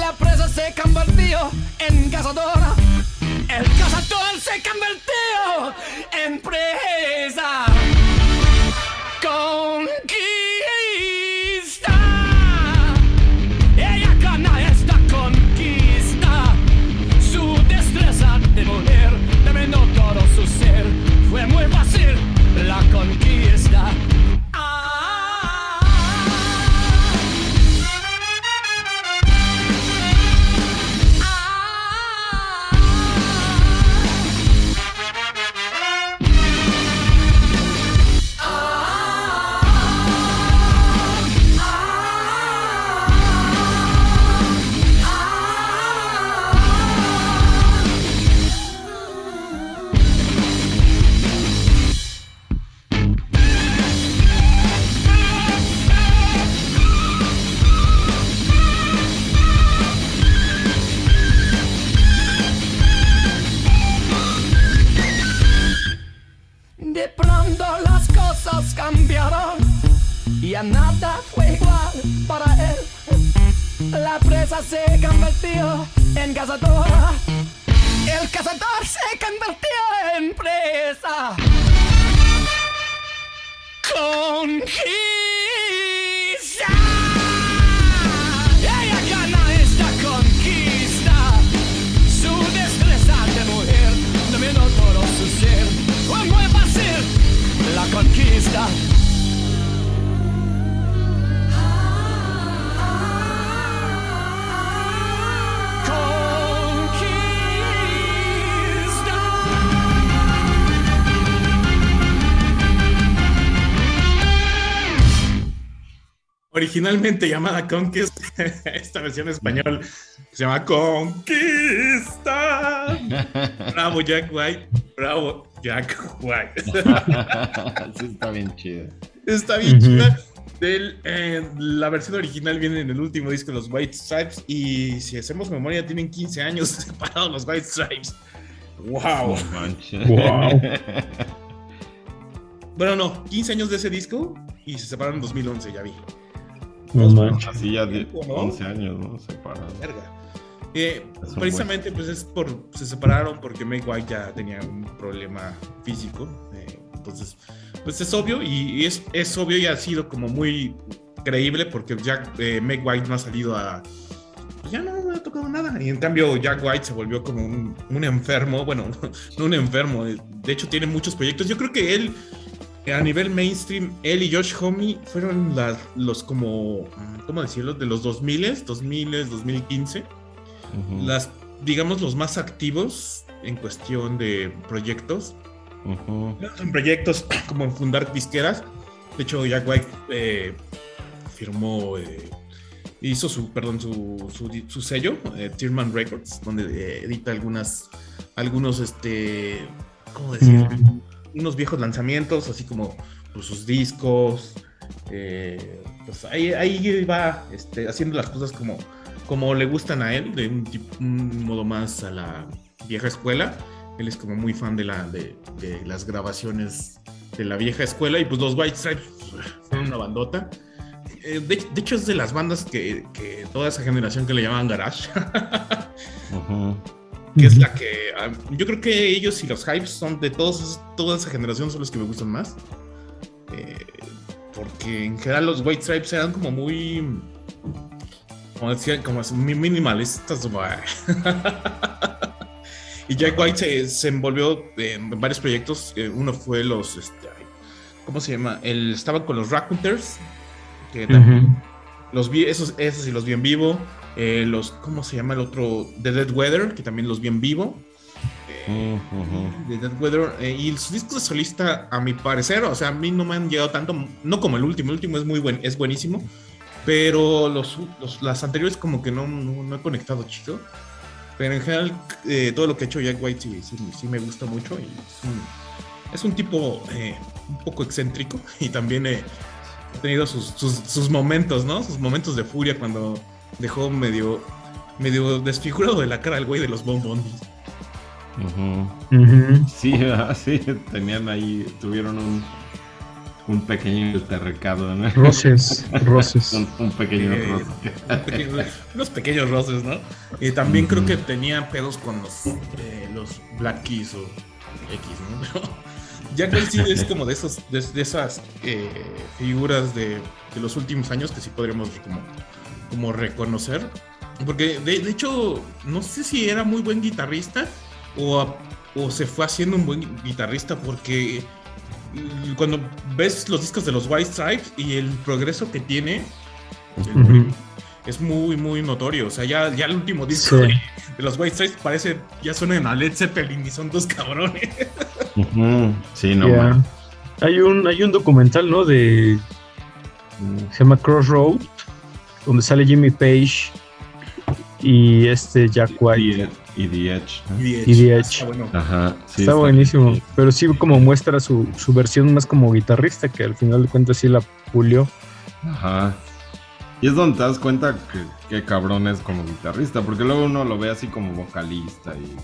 La presa se convirtió en cazadora. El cazador se convirtió en presa. Conquista. Se convirtió en cazadora. El cazador se convirtió en presa. Conquista. Originalmente llamada Conquest, esta versión en español se llama Conquista. Bravo Jack White, bravo Jack White. sí, está bien chido. Está bien Ujú. chida. Del, eh, la versión original viene en el último disco de los White Stripes y si hacemos memoria tienen 15 años separados los White Stripes. ¡Wow! No. Wow. Bueno, no, 15 años de ese disco y se separaron en 2011, ya vi. No manches. Así ya de ¿no? 11 años, ¿no? Separados. Verga. Eh, precisamente pues es por se separaron porque Meg White ya tenía un problema físico eh, entonces pues es obvio y, y es, es obvio y ha sido como muy creíble porque Jack eh, Meg White no ha salido a pues, ya no, no ha tocado nada y en cambio Jack White se volvió como un, un enfermo bueno no un enfermo de hecho tiene muchos proyectos yo creo que él a nivel mainstream, él y Josh Homme fueron los como, ¿cómo decirlo? De los 2000, 2000, 2015 Ujú, las, digamos, los más activos en cuestión de proyectos. ujú. En proyectos como en fundar disqueras. De hecho, Jack White eh, firmó, eh, hizo su, perdón, su, su, sello, eh, Tierman Records, donde eh, edita algunas, algunos, este, ¿cómo decir? Mm. Unos viejos lanzamientos, así como pues, sus discos. eh, pues ahí, ahí va este, haciendo las cosas como, como le gustan a él, de un, modo más a la vieja escuela. Él es como muy fan de, la, de, las grabaciones de la vieja escuela y pues los White Stripes pues, fueron una bandota. Eh, de, hecho es de las bandas que, toda esa generación que le llamaban Garage, Ujú. Que es la que ah, yo creo que ellos y los Hypes son de todos, toda esa generación son los que me gustan más. Eh, porque en general los White Stripes eran como muy como decía, como muy minimalistas. y Jack White se, se envolvió en varios proyectos. eh, uno fue los, este, ¿cómo se llama? Él estaba con los Raconteurs, que también Ujú. los vi, esos, esos sí los vi en vivo. Eh, los, ¿cómo se llama el otro? The Dead Weather, que también los vi en vivo. Eh, Ujú. de Dead Weather eh, y sus discos de solista a mi parecer o sea a mí no me han llegado tanto no como el último el último es muy buen es buenísimo pero los, los- las anteriores como que no, no, no he conectado chido pero en general eh, todo lo que ha hecho Jack White sí, sí, sí me gusta mucho y es un, es un tipo eh, un poco excéntrico y también eh, ha tenido sus, sus, sus momentos no sus momentos de furia cuando dejó medio medio desfigurado de la cara al güey de los bombones. Sí, ah, sí, tenían ahí, tuvieron un, un pequeño altercado, ¿no? Roces, roces. un, un pequeño Eh, roce. unos pequeños roces, ¿no? Y también creo que tenía pedos con los, eh, los Black Keys o X, ¿no? Pero Jack sí es como de, esos, de, de esas eh, figuras de, de los últimos años que sí podríamos como, como reconocer. Porque de, de hecho, no sé si era muy buen guitarrista o, a- o se fue haciendo un buen guitarrista porque mm, cuando ves los discos de los White Stripes y el progreso que tiene, es muy, muy notorio. O sea, ya, ya el último disco Sí. de, de los White Stripes parece, ya suenan a Led Zeppelin y son dos cabrones. Sí, no, man. Hay un, hay un documental, ¿no? De. Se llama Crossroad, donde sale Jimmy Page y este Jack White. Y, y The Edge. ¿no? Y Y The Edge. Está bueno. Ajá. sí, está, buenísimo. bien. Pero sí, como muestra su, su versión más como guitarrista, que al final de cuentas sí la pulió. Ajá. Y es donde te das cuenta que, que cabrón es como guitarrista, porque luego uno lo ve así como vocalista y...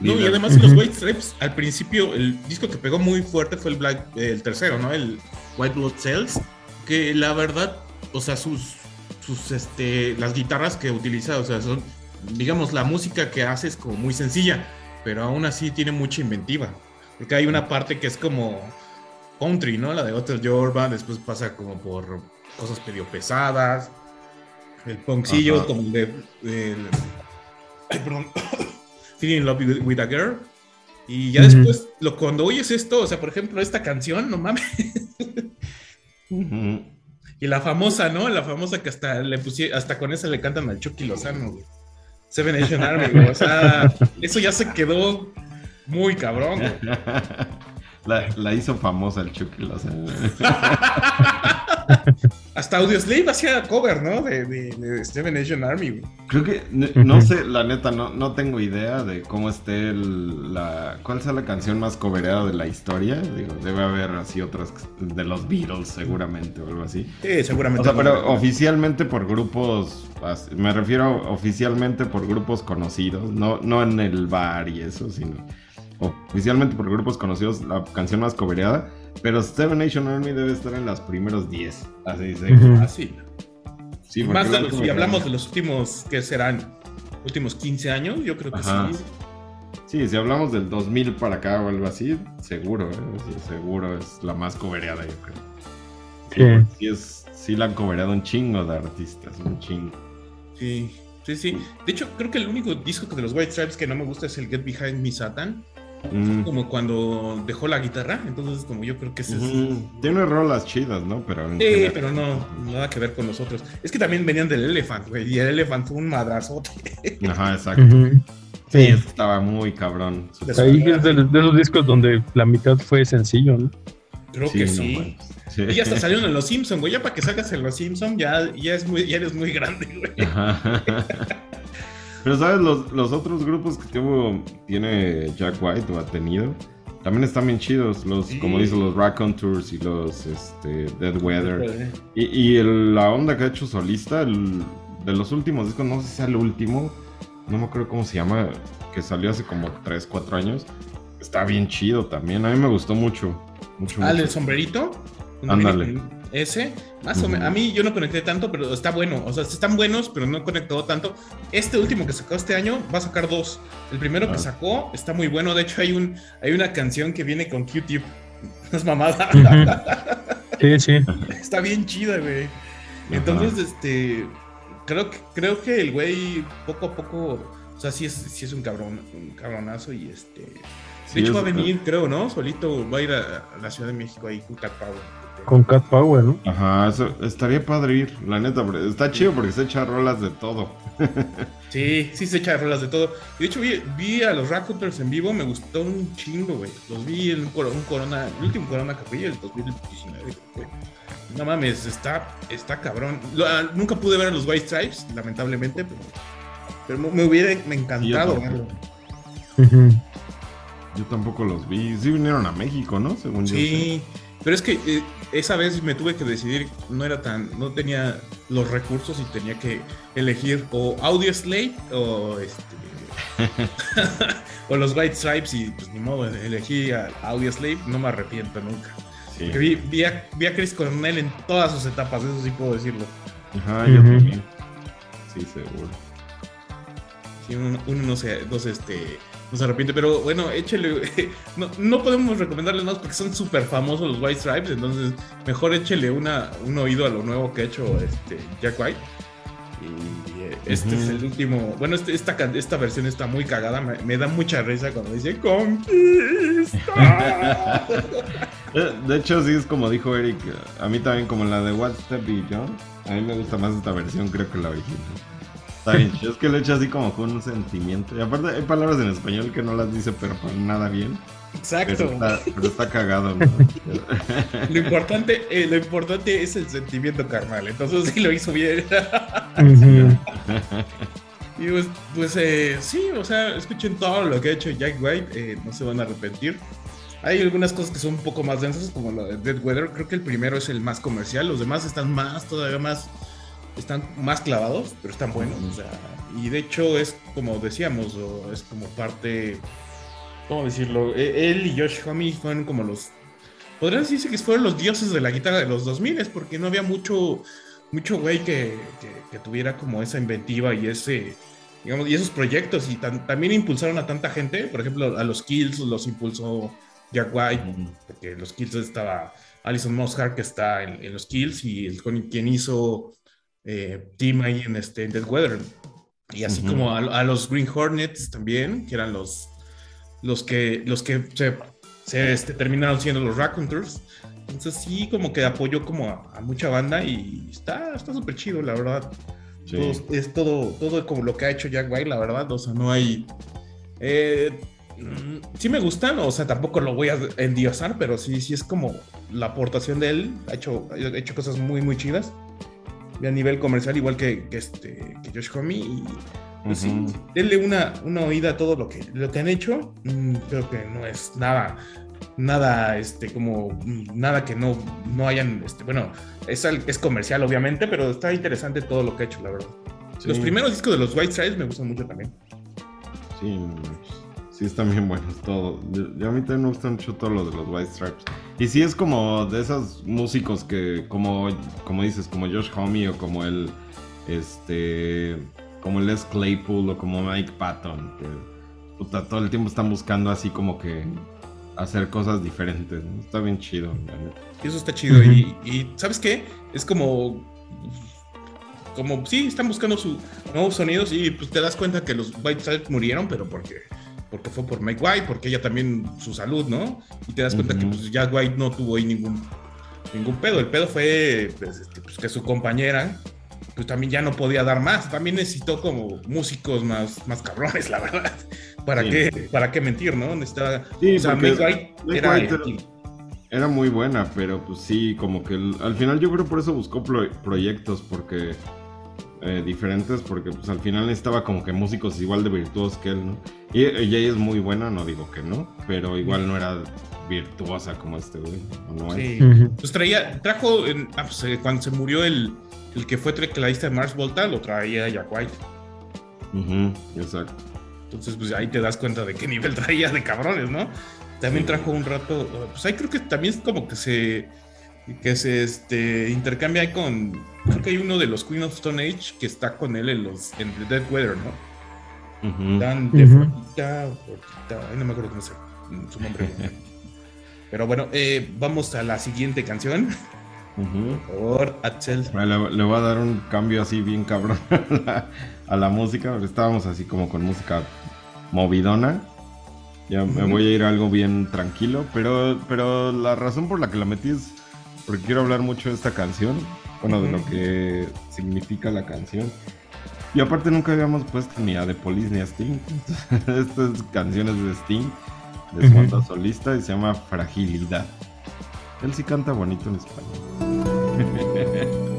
No, y además los Ujú. White Stripes, al principio, el disco que pegó muy fuerte fue el Black, el tercero, ¿no? El White Blood Cells, que la verdad, o sea, sus, sus, este, las guitarras que utiliza, o sea, son, digamos, la música que hace es como muy sencilla, pero aún así tiene mucha inventiva, porque hay una parte que es como country, ¿no? La de Hotel Jorba, después pasa como por cosas medio pesadas, el punkcillo, Ajá. como el de, el- ay, perdón, Feeling in Love with, with a Girl. Y ya después, lo, cuando oyes esto, o sea, por ejemplo, esta canción, no mames. Ujú. Y la famosa, ¿no? La famosa que hasta le pusieron, hasta con esa le cantan al Chucky Lozano, güey. Seven Nation Army, güey. O sea, eso ya se quedó muy cabrón, güey. La, la hizo famosa el Chucky Lozano. Hasta Audioslave hacía cover, ¿no? De, de, de Seven Nation Army, güey. Creo que, no sé, la neta, no, no tengo idea de cómo esté el- la... ¿Cuál sea la canción más cobereada de la historia? Digo, debe haber así otras de los Beatles seguramente o algo así. Sí, seguramente. O sea, pero oficialmente por grupos, me refiero oficialmente por grupos conocidos, no, no en el bar y eso, sino oficialmente por grupos conocidos, la canción más cobereada. Pero Seven Nation Army debe estar en los primeros 10, así dice. Ujú. Fácil. Sí, Más de los, si hablamos de los últimos, ¿qué serán? Últimos 15 años, yo creo que Ajá. sí. Sí, si hablamos del 2000 para acá o algo así, seguro, ¿eh? Sí, seguro es la más cobereada, yo creo. Sí. Sí, es, sí la han cobereado un chingo de artistas, un chingo. Sí, sí, sí. De hecho, creo que el único disco de los White Stripes que no me gusta es el Get Behind Me Satan. Mm. Como cuando dejó la guitarra. Entonces, como yo creo que ese es. Tiene rolas chidas, ¿no? Pero Sí, general- pero no, nada que ver con los otros. Es que también venían del Elephant, güey. Y el Elephant fue un madrazote. Ajá, exacto. Sí, Sí. eso estaba muy cabrón. Ahí es de, de esos discos donde la mitad fue sencillo, ¿no? Creo que no sí. Sí. y ya hasta salieron en Los Simpsons, güey. Ya para que salgas en Los Simpsons, ya, ya, es muy, ya eres muy grande, güey. Pero, ¿sabes? Los, los otros grupos que tuvo, tiene Jack White o ha tenido, también están bien chidos. Los, Sí. como dice, los Raccoon Tours y los este, Dead Weather. Y, y el- la onda que ha hecho solista, el- de los últimos discos, no sé si sea el último, no me acuerdo cómo se llama, que salió hace como 3, 4 años. Está bien chido también, a mí me gustó mucho. mucho, Ah, el mucho. del sombrerito. donde Ándale. Ese, más o menos. A mí yo no conecté tanto, pero está bueno. O sea, están buenos, pero no conectó tanto. Este último que sacó este año va a sacar dos. El primero Ah. que sacó está muy bueno. De hecho, hay, un, hay una canción que viene con Q-Tip. Es mamada. Sí, sí. está bien chida, güey. Entonces, este. Creo que, creo que el güey poco a poco. O sea, sí es, sí es un cabrón, un cabronazo y este. De Sí, hecho, va a venir, creo, ¿no? Solito va a ir a, a la Ciudad de México ahí Cat Power. Con Cat Power, ¿no? Ajá, eso, estaría padre ir, la neta, pero está chido porque se echa rolas de todo. Sí, sí se echa rolas de todo. De hecho, vi, vi a los Rackhooters en vivo, me gustó un chingo, güey. Los vi en un, coro- un Corona, el último Corona que fui, el 2019. creo que fue. No mames, está, está cabrón. Lo- ah, nunca pude ver a los White Stripes, lamentablemente, pero, pero me- hubiera me encantado verlo. Yo tampoco los vi. Sí vinieron a México, ¿no? Según yo. Sí, pero es que eh, esa vez me tuve que decidir, no era tan, no tenía los recursos y tenía que elegir o Audio Slave o este o los White Stripes y pues ni modo, elegí a Audio Slave, no me arrepiento nunca. Sí. Vi, vi a, vi a Chris Cornell en todas sus etapas, eso sí puedo decirlo. Ajá, yo también. Sí, seguro. Sí, uno, uno no se, no se, este, no se arrepiente, pero bueno, échele. No, no podemos recomendarles más porque son súper famosos los White Stripes, entonces mejor échele una, un oído a lo nuevo que ha hecho este, Jack White. Y eh, este es el último. Bueno, este- esta, esta versión está muy cagada, me, me da mucha risa cuando dice Conquista. Eh, De hecho, sí es como dijo Eric. A mí también, como la de What's Step Beyond. A mí me gusta más esta versión, creo que la original. Está bien, es que lo he hecho así como con un sentimiento. Y aparte, hay palabras en español que no las dice, pero para nada bien. Pero Exacto. está, pero está cagado, ¿no? Lo importante, eh, lo importante es el sentimiento carnal. Entonces sí lo hizo bien. Y pues, pues, eh, sí, o sea, escuchen todo lo que ha hecho Jack White, eh, no se van a arrepentir. Hay algunas cosas que son un poco más densas, como la de Dead Weather. Creo que el primero es el más comercial, los demás están más, todavía más, están más clavados, pero están buenos. O sea, y de hecho es como decíamos, es como parte, ¿cómo decirlo? E- Él y Josh Homme fueron como los, podrían decirse que fueron los dioses de la guitarra de los 2000 porque no había mucho, mucho güey que, que- que tuviera como esa inventiva y ese, digamos, y esos proyectos y tan- también impulsaron a tanta gente, por ejemplo, a los Kills los impulsó Jack White, porque los Kills estaba Alison Mosshart que está en, en los Kills y el, con quien hizo eh, Team ahí en, este, Dead Weather. Y así Ujú. como a, a los Green Hornets también, que eran los, los que, los que se, se, este, terminaron siendo los Raconteurs. Entonces sí, como que apoyó como a, a mucha banda y está está súper chido, la verdad. Sí. Todo- es todo, todo como lo que ha hecho Jack White, la verdad. O sea, no hay. eh, mm, sí me gustan, o sea, tampoco lo voy a endiosar, pero sí, sí es como la aportación de él. Ha hecho, ha hecho cosas muy, muy chidas. A nivel comercial, igual que, que este, que Josh Homme. Y pues sí, denle una, una oída a todo lo que, lo que han hecho. Mm, creo que no es nada. Nada, este, como mm, nada que no, no hayan, este, bueno, es, es comercial obviamente, pero está interesante todo lo que ha hecho, la verdad. Los primeros discos de los White Stripes me gustan mucho también. Sí, sí están bien buenos todos. Yo- yo a mí también me gustan mucho todo lo de los White Stripes. Y sí es como de esos músicos que, como, como dices, como Josh Homme o como el, este, como Les Claypool o como Mike Patton, que puta, todo el tiempo están buscando así como que hacer cosas diferentes. ¿no? Está bien chido. Y eso está chido. Y, y, ¿sabes qué? Es como. Como, sí, están buscando sus nuevos sonidos y pues te das cuenta que los White Stripes murieron, pero porque, porque fue por Mike White, porque ella también su salud, ¿no? Y te das cuenta que pues, Jack White no tuvo ahí ningún, ningún pedo. El pedo fue pues, este, pues, que su compañera pues también ya no podía dar más. También necesitó como músicos más, más cabrones, la verdad. ¿Para, Sí. qué, ¿Para qué mentir, no? Necesitaba. Sí, o sea, Mike White Mike era. White era- Era muy buena, pero pues sí, como que el- al final yo creo por eso buscó pro- proyectos, porque eh, diferentes, porque pues al final necesitaba como que músicos igual de virtuosos que él, ¿no? Y ella es muy buena, no digo que no, pero igual no era virtuosa como este güey, ¿o no es? Sí. Pues traía, trajo, en- ah, pues, eh, cuando se murió el, el que fue tecladista de Mars Volta, lo traía Jack White. Exacto. Entonces, pues ahí te das cuenta de qué nivel traía de cabrones, ¿no? También Sí. trajo un rato, pues ahí creo que también es como que se, que se este, intercambia ahí con, creo que hay uno de los Queen of Stone Age que está con él en los, en The Dead Weather, ¿no? Dan de Ujú. Fortita, Fortita, ay, no me acuerdo cómo se su nombre. Pero bueno, eh, vamos a la siguiente canción. Ujú. Por favor, Axel. Le, le voy a dar un cambio así bien cabrón a la, a la música. Estábamos así como con música movidona. Ya me voy a ir a algo bien tranquilo. Pero, pero la razón por la que la metí es porque quiero hablar mucho de esta canción. Bueno, de lo que significa la canción. Y aparte nunca habíamos puesto ni a The Police ni a Sting. Estas canciones de Sting, de su banda solista, y se llama Fragilidad. Él sí canta bonito en español.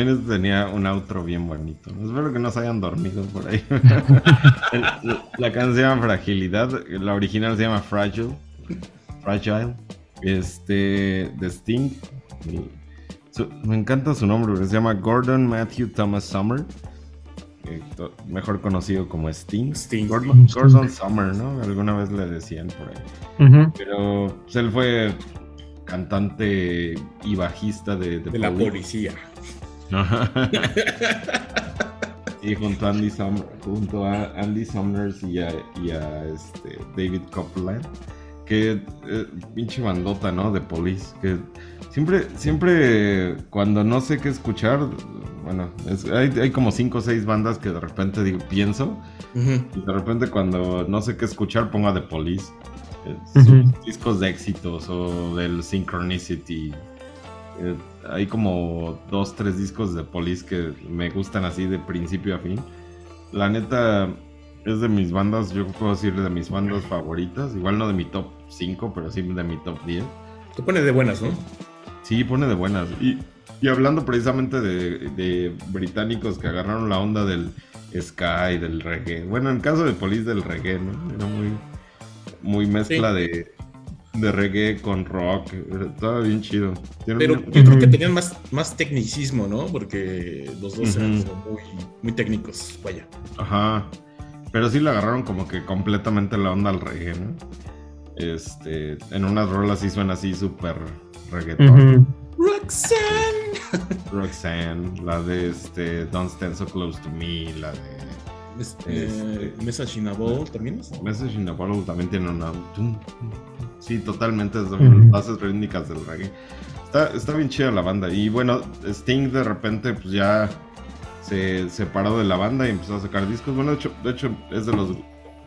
También este tenía un outro bien bonito. Espero que no se hayan dormido por ahí. La, la canción se llama Fragilidad. La original se llama Fragile. Fragile. Este. De Sting. Y su- me encanta su nombre. Se llama Gordon Matthew Thomas Summer. eh, to- Mejor conocido como Sting. Sting. Gordon, Gordon Summer, ¿no? Alguna vez le decían por ahí. Pero pues, él fue cantante y bajista de, De la policía. Y junto a Andy, Sum- junto a Andy Summers y a, y a, este, David Copeland, que eh, pinche bandota, ¿no? De Police, que siempre, siempre cuando no sé qué escuchar, bueno, es- hay, hay como cinco o seis bandas que de repente digo, pienso, y de repente cuando no sé qué escuchar pongo a The Police. Eh, sus discos de éxitos o del Synchronicity. Eh, hay como dos, tres discos de Police que me gustan así de principio a fin. La neta es de mis bandas, yo puedo decir de mis bandas favoritas. Igual no de mi top 5, pero sí de mi top 10. Te pones de buenas, ¿no? Sí, pone de buenas. Y, y hablando precisamente de, de británicos que agarraron la onda del ska y del reggae. Bueno, en el caso de Police del reggae, ¿no? Era muy, muy mezcla de, de reggae con rock. Estaba bien chido. Tiene Pero una- yo creo que tenían más, más tecnicismo, ¿no? Porque los dos eran muy, muy técnicos, vaya. Ajá. Pero sí le agarraron como que completamente la onda al reggae, ¿no? Este, en unas rolas sí suena así súper reggaetón. Roxanne. Roxanne, la de este Don't Stand So Close to Me, la de Es- Este- eh, Message in a Ball también es. Message in a Bottle también tiene una. Sí, totalmente es de Ujú. las bases rítmicas del reggae. Está, está bien chida la banda. Y bueno, Sting de repente pues ya se separó de la banda y empezó a sacar discos. Bueno, de hecho, de hecho es de los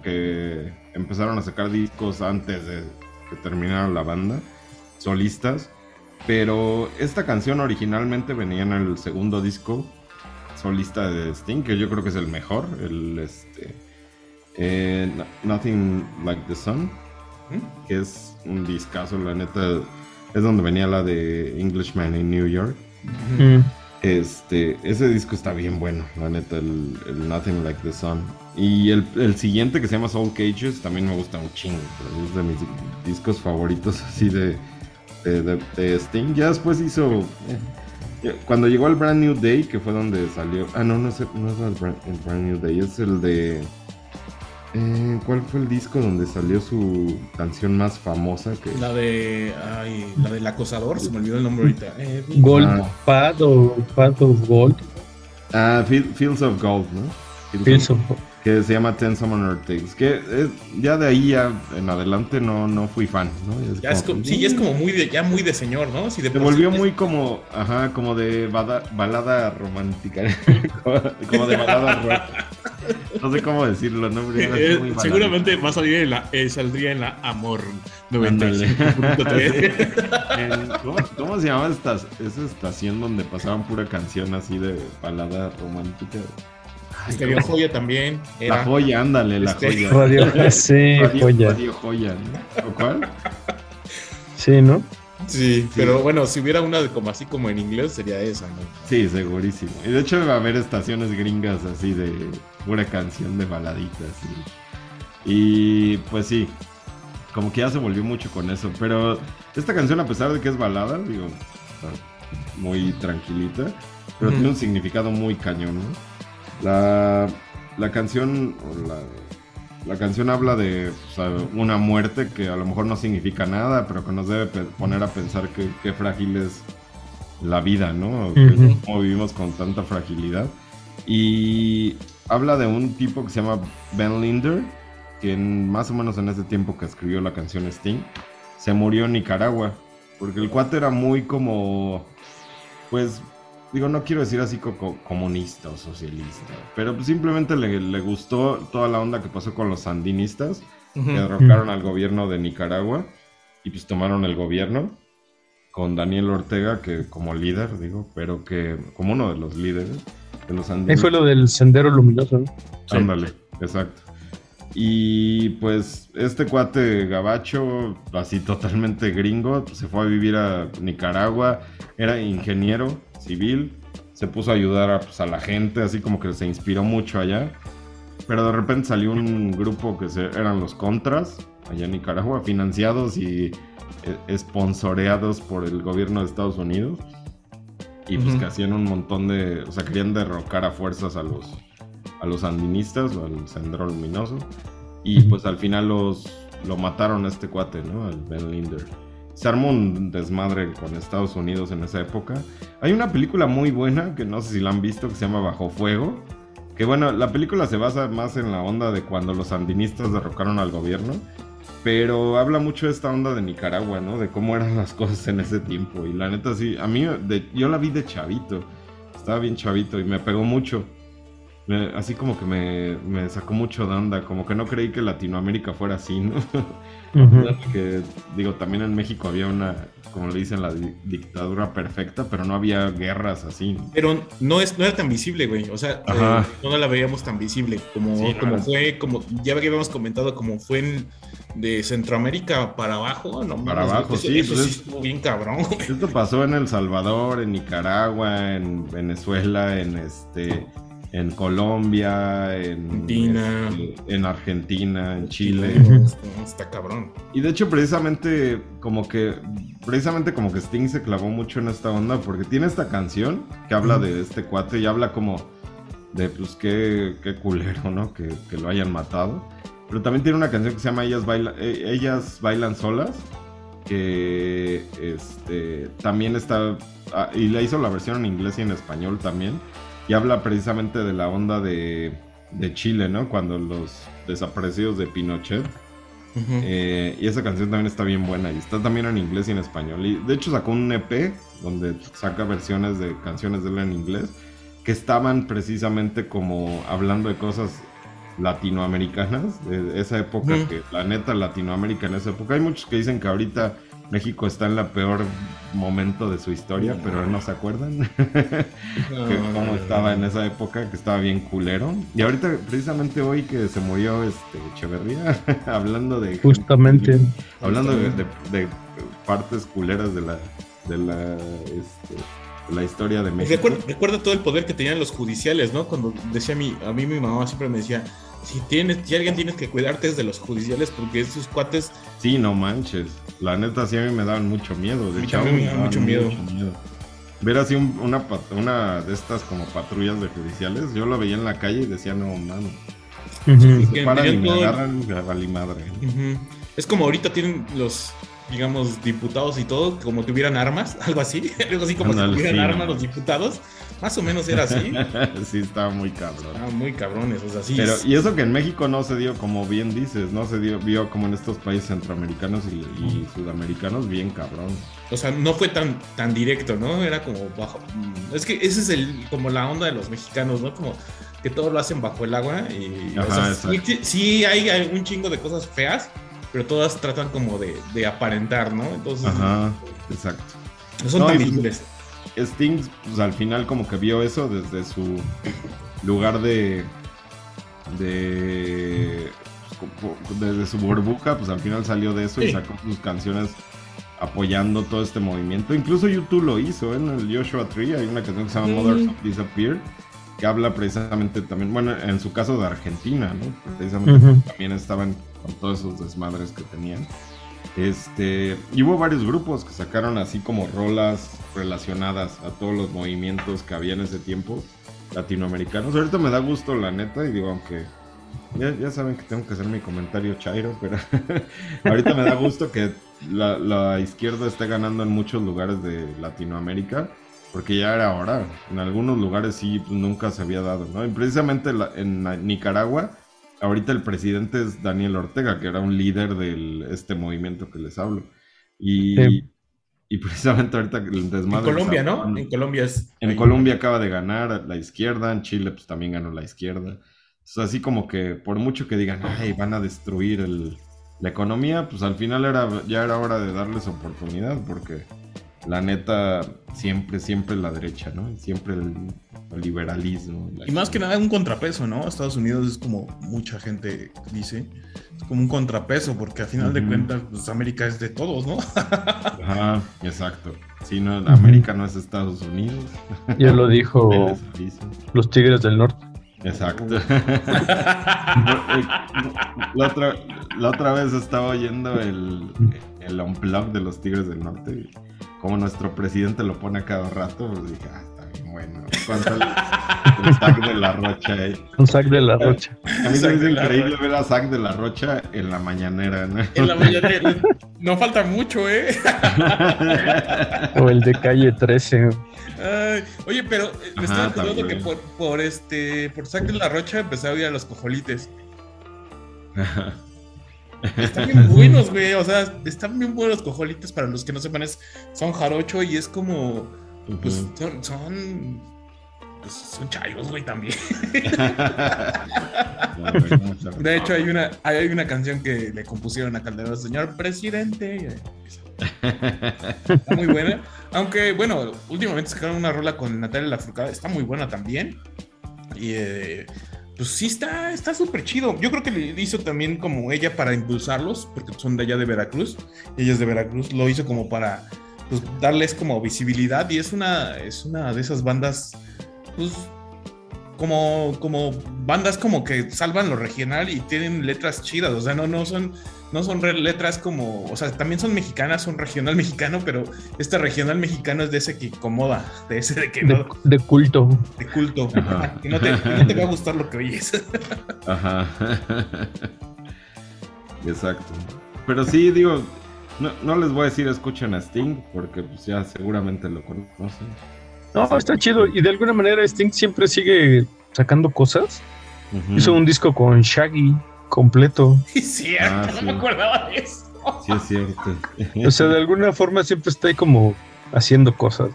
que empezaron a sacar discos antes de que terminara la banda. solistas. Pero esta canción originalmente venía en el segundo disco solista de Sting, que yo creo que es el mejor, el este eh, No- Nothing Like the Sun, ¿Mm? que es un discazo, la neta, es donde venía la de Englishman in New York. Mm. Este, ese disco está bien bueno, la neta, el, el Nothing Like the Sun. Y el, el siguiente que se llama Soul Cages también me gusta un chingo, es de mis discos favoritos así de, de, de- de Sting. Ya después hizo, eh, cuando llegó al Brand New Day, que fue donde salió, ah no, no es, no es el, Brand, el Brand New Day, es el de... eh, ¿Cuál fue el disco donde salió su canción más famosa? Que, La de. Ay, la del acosador, se me olvidó el nombre ahorita. Eh, Gold Ah. Pad o Pad of Gold. Ah, Field- Fields of Gold, ¿no? Fields Fields of- of- que se llama Ten Summoner Tales. Que eh, ya de ahí ya en adelante no, no fui fan, ¿no? Ya es Ya es como sí, ya es muy de, ya muy de señor, ¿no? Si de Se sí volvió es- muy como, ajá, como de bada- balada romántica. como, de balada rock. No sé cómo decirlo, ¿no? Eh, muy seguramente va a salir en la, eh, saldría en la Amor Ándale. 95.3. En- ¿cómo, cómo se llamaba esta, esa estación donde pasaban pura canción así de balada romántica? Estaría joya también. La joya, ándale, la Este- joya. Radio, sí, Radio, joya. Radio joya, ¿no? ¿O cuál? Sí, ¿no? Sí, pero bueno, si hubiera una de como así como en inglés sería esa, ¿no? Sí, segurísimo. Y de hecho va a haber estaciones gringas así de pura canción de baladitas. Y, y pues sí, como que ya se volvió mucho con eso. Pero esta canción, a pesar de que es balada, digo, está muy tranquilita, pero tiene un significado muy cañón, ¿no? La, la canción, la, la canción habla de o sea, una muerte que a lo mejor no significa nada, pero que nos debe poner a pensar que, qué frágil es la vida, ¿no? Cómo vivimos con tanta fragilidad. Y habla de un tipo que se llama Ben Linder, que en- más o menos en ese tiempo que escribió la canción Sting, se murió en Nicaragua. Porque el cuate era muy como, pues, digo, no quiero decir así co- co- comunista o socialista, pero pues simplemente le, le gustó toda la onda que pasó con los sandinistas, que derrocaron al gobierno de Nicaragua y pues tomaron el gobierno con Daniel Ortega que como líder, digo, pero que como uno de los líderes de los Ahí sandinistas. fue lo del sendero luminoso, ¿no? Sí. Ándale, exacto. Y pues este cuate gabacho, así totalmente gringo, pues, se fue a vivir a Nicaragua, era ingeniero civil, se puso a ayudar a, pues, a la gente, así como que se inspiró mucho allá. Pero de repente salió un grupo que se- eran los Contras, allá en Nicaragua, financiados y eh, sponsoreados por el gobierno de Estados Unidos. Y pues que hacían un montón de, o sea, querían derrocar a fuerzas a los, a los sandinistas o al Sendero Luminoso. Y pues al final los lo mataron a este cuate, ¿no? Al Ben Linder. Se armó un desmadre con Estados Unidos en esa época. Hay una película muy buena que no sé si la han visto que se llama Bajo Fuego. Que bueno, la película se basa más en la onda de cuando los sandinistas derrocaron al gobierno. Pero habla mucho de esta onda de Nicaragua, ¿no? De cómo eran las cosas en ese tiempo. Y la neta sí, a mí, de- yo la vi de chavito. Estaba bien chavito y me pegó mucho. Me- así como que me, me sacó mucho de onda. Como que no creí que Latinoamérica fuera así, ¿no? Que digo, también en México había una, como le dicen, la di- dictadura perfecta, pero no había guerras así. Pero no, es, no era tan visible, güey. O sea, eh, no la veíamos tan visible como, Sí, como fue, como ya habíamos comentado, como fue en, de Centroamérica para abajo. No, Para mames, abajo, eso, sí, Eso pues sí bien cabrón, güey. Esto pasó en El Salvador, en Nicaragua, en Venezuela, en este, en Colombia, en Argentina. este, en Argentina, en Chile. Está, está cabrón. Y de hecho, precisamente, como que, precisamente como que Sting se clavó mucho en esta onda, porque tiene esta canción que habla de este cuate y habla como de, pues, qué, qué culero, ¿no? Que, que lo hayan matado. Pero también tiene una canción que se llama Ellas, Baila- eh, Ellas Bailan Solas, que, este, también está, ah, y le hizo la versión en inglés y en español también, y habla precisamente de la onda de, de Chile, ¿no? Cuando los desaparecidos de Pinochet eh, y esa canción también está bien buena y está también en inglés y en español. Y de hecho sacó un EP donde saca versiones de canciones de él en inglés que estaban precisamente como hablando de cosas latinoamericanas de esa época que la neta Latinoamérica en esa época hay muchos que dicen que ahorita México está en la peor momento de su historia, pero no se acuerdan que cómo estaba en esa época, que estaba bien culero. Y ahorita, precisamente hoy que se murió este Echeverría, hablando de... Justamente. Hablando de, de- de partes culeras de la, de la, este, de la historia de México. Recuerda, recuerda todo el poder que tenían los judiciales, ¿no? Cuando decía mi, a mí mi mamá siempre me decía, si tienes, si alguien tienes que cuidarte es de los judiciales porque esos cuates Sí, no manches. La neta, sí a mí me daban mucho miedo. De A mí chavo también me me daban mucho miedo. Ver así un- una, una de estas como patrullas de judiciales, yo lo veía en la calle y decía, no, mano, se paran y me todo- agarran, madre. Es como ahorita tienen los, digamos, diputados y todo, como tuvieran armas, algo así, algo así como Ándale, si tuvieran sí, armas no. los diputados, más o menos era así. sí, estaba muy cabrón. Ah, muy cabrones, o sea, sí. Pero, es- y eso que en México no se dio, como bien dices, no se dio, vio como en estos países centroamericanos y, y sudamericanos, bien cabrón. O sea, no fue tan, tan directo, ¿no? Era como bajo. mm, Es que ese es el, como la onda de los mexicanos, ¿no? Como que todo lo hacen bajo el agua y. o Ajá, sea, sí, sí- sí hay, hay un chingo de cosas feas, pero todas tratan como de, de aparentar, ¿no? Entonces, Ajá, exacto. no son No, tan y- visibles. Sting, pues al final como que vio eso desde su lugar de... de pues, desde su burbuja, pues al final salió de eso y sacó sus canciones apoyando todo este movimiento. Incluso YouTube lo hizo, ¿eh? en el Joshua Tree hay una canción que se llama. Mothers of Disappear, que habla precisamente también, bueno, en su caso de Argentina, ¿no? Precisamente también estaban con todos esos desmadres que tenían. Este, y hubo varios grupos que sacaron así como rolas relacionadas a todos los movimientos que había en ese tiempo latinoamericanos. Ahorita me da gusto la neta y digo, aunque ya, ya saben que tengo que hacer mi comentario chairo, pero ahorita me da gusto que la, la izquierda esté ganando en muchos lugares de Latinoamérica. Porque ya era hora. En algunos lugares sí pues, nunca se había dado, ¿no? Y precisamente la- en Nicaragua, ahorita el presidente es Daniel Ortega, que era un líder de este movimiento que les hablo. Y, Sí. y precisamente ahorita el En desmadre. que Colombia, ¿no? En Colombia es. en ahí. Colombia acaba de ganar la izquierda, en Chile pues también ganó la izquierda. Entonces así como que por mucho que digan, ay, van a destruir el- la economía, pues al final era, ya era hora de darles oportunidad porque la neta siempre, siempre la derecha, ¿no? Siempre el, el liberalismo. Y más que nada un contrapeso, ¿no? Estados Unidos es como mucha gente dice, es como un contrapeso, porque a final de cuentas, pues América es de todos, ¿no? Ajá, exacto. Si no, América no es Estados Unidos. Ya lo dijo los Tigres del Norte. Exacto. la, otra, la otra vez estaba oyendo el, el unplug de los Tigres del Norte. y Como nuestro presidente lo pone a cada rato, pues dije, ah, está bien bueno. Cuando el, el Zac de la Rocha ahí. Un sac de la rocha. A mí se me increíble ver a Zac de la Rocha en la mañanera, ¿no? en la mañana no falta mucho, ¿eh? O el de calle 13. Ay, oye, pero eh, me Ajá, estoy acordando que por, por este, por Sac de la Rocha empecé a oír a los cojolites. Están bien buenos, güey. O sea, están bien buenos los cojolites. Para los que no sepan, es, son jarocho y es como. Pues son. son pues, son chayos, güey, también. De hecho, hay una, hay una canción que le compusieron a Calderón, señor presidente. Está muy buena. Aunque, bueno, últimamente sacaron una rola con Natalia Lafourcade. Está muy buena también. Y eh, pues sí, está está súper chido. Yo creo que le hizo también como ella para impulsarlos, porque son de allá de Veracruz. Ella es de Veracruz. Lo hizo como para pues, darles como visibilidad. Y es una, es una de esas bandas, pues como, como bandas como que salvan lo regional y tienen letras chidas, o sea, no, no son, no son letras como, o sea, también son mexicanas, son regional mexicano, pero este regional mexicano es de ese que incomoda, de ese de que De, no, de culto. de culto, Ajá. que no te, que no te va a gustar lo que oyes. Ajá. Exacto. Pero sí, digo, no, no les voy a decir escuchen a Sting, porque pues ya seguramente lo conocen. No, está chido. Y de alguna manera Sting siempre sigue sacando cosas. Hizo un disco con Shaggy completo. Sí, cierto, Ah, no sí. me acordaba de eso. Sí, es cierto. O sea, de alguna forma siempre está ahí como haciendo cosas.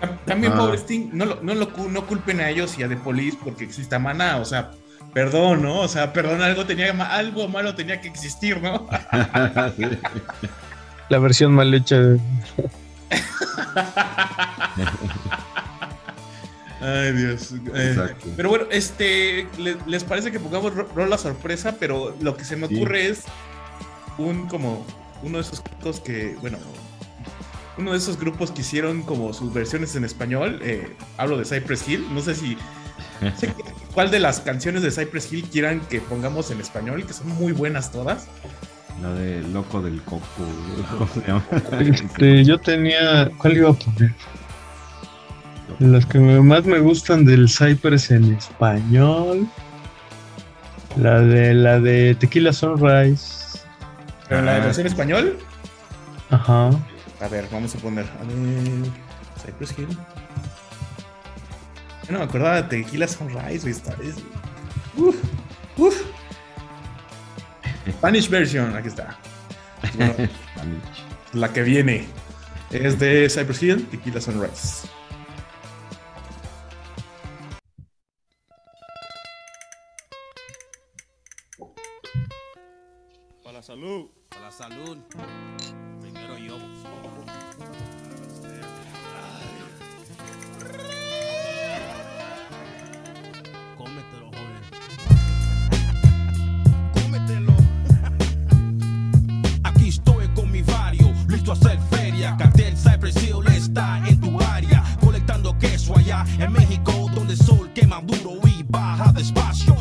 Tam- También, Ah. pobre Sting, no, lo, no, lo, no culpen a ellos y a The Police porque exista Maná, o sea, perdón, ¿no? O sea, perdón, algo, tenía, algo malo tenía que existir, ¿no? La versión mal hecha. Ay, Dios. Eh, Exacto. pero bueno, este, le- ¿les parece que pongamos ro- rola sorpresa? Pero lo que se me Sí. ocurre es un como uno de esos grupos que, bueno, uno de esos grupos que hicieron como sus versiones en español. eh, hablo de Cypress Hill. No sé si no sé cuál de las canciones de Cypress Hill quieran que pongamos en español, que son muy buenas todas. La de Loco del Coco. ¿Cómo se llama? Este, yo tenía. ¿Cuál iba a poner? Las que más me gustan del Cypress en español. La de la de Tequila Sunrise. Pero la de Ah. versión español, Ajá. a ver, vamos a poner. A ver, Cypress Hill. Yo no me acordaba de Tequila Sunrise, güey. Está, es, uf, uf. Spanish version, aquí está. Bueno, la que viene es de Cypress Hill, Tequila Sunrise. Salud. Para la salud. Primero yo. Cómetelo, joven. Cómetelo. Aquí estoy con mi vario, listo a hacer feria. Cartel Cypress Hill está en tu área. Colectando queso allá en México, donde el sol quema duro y baja despacio.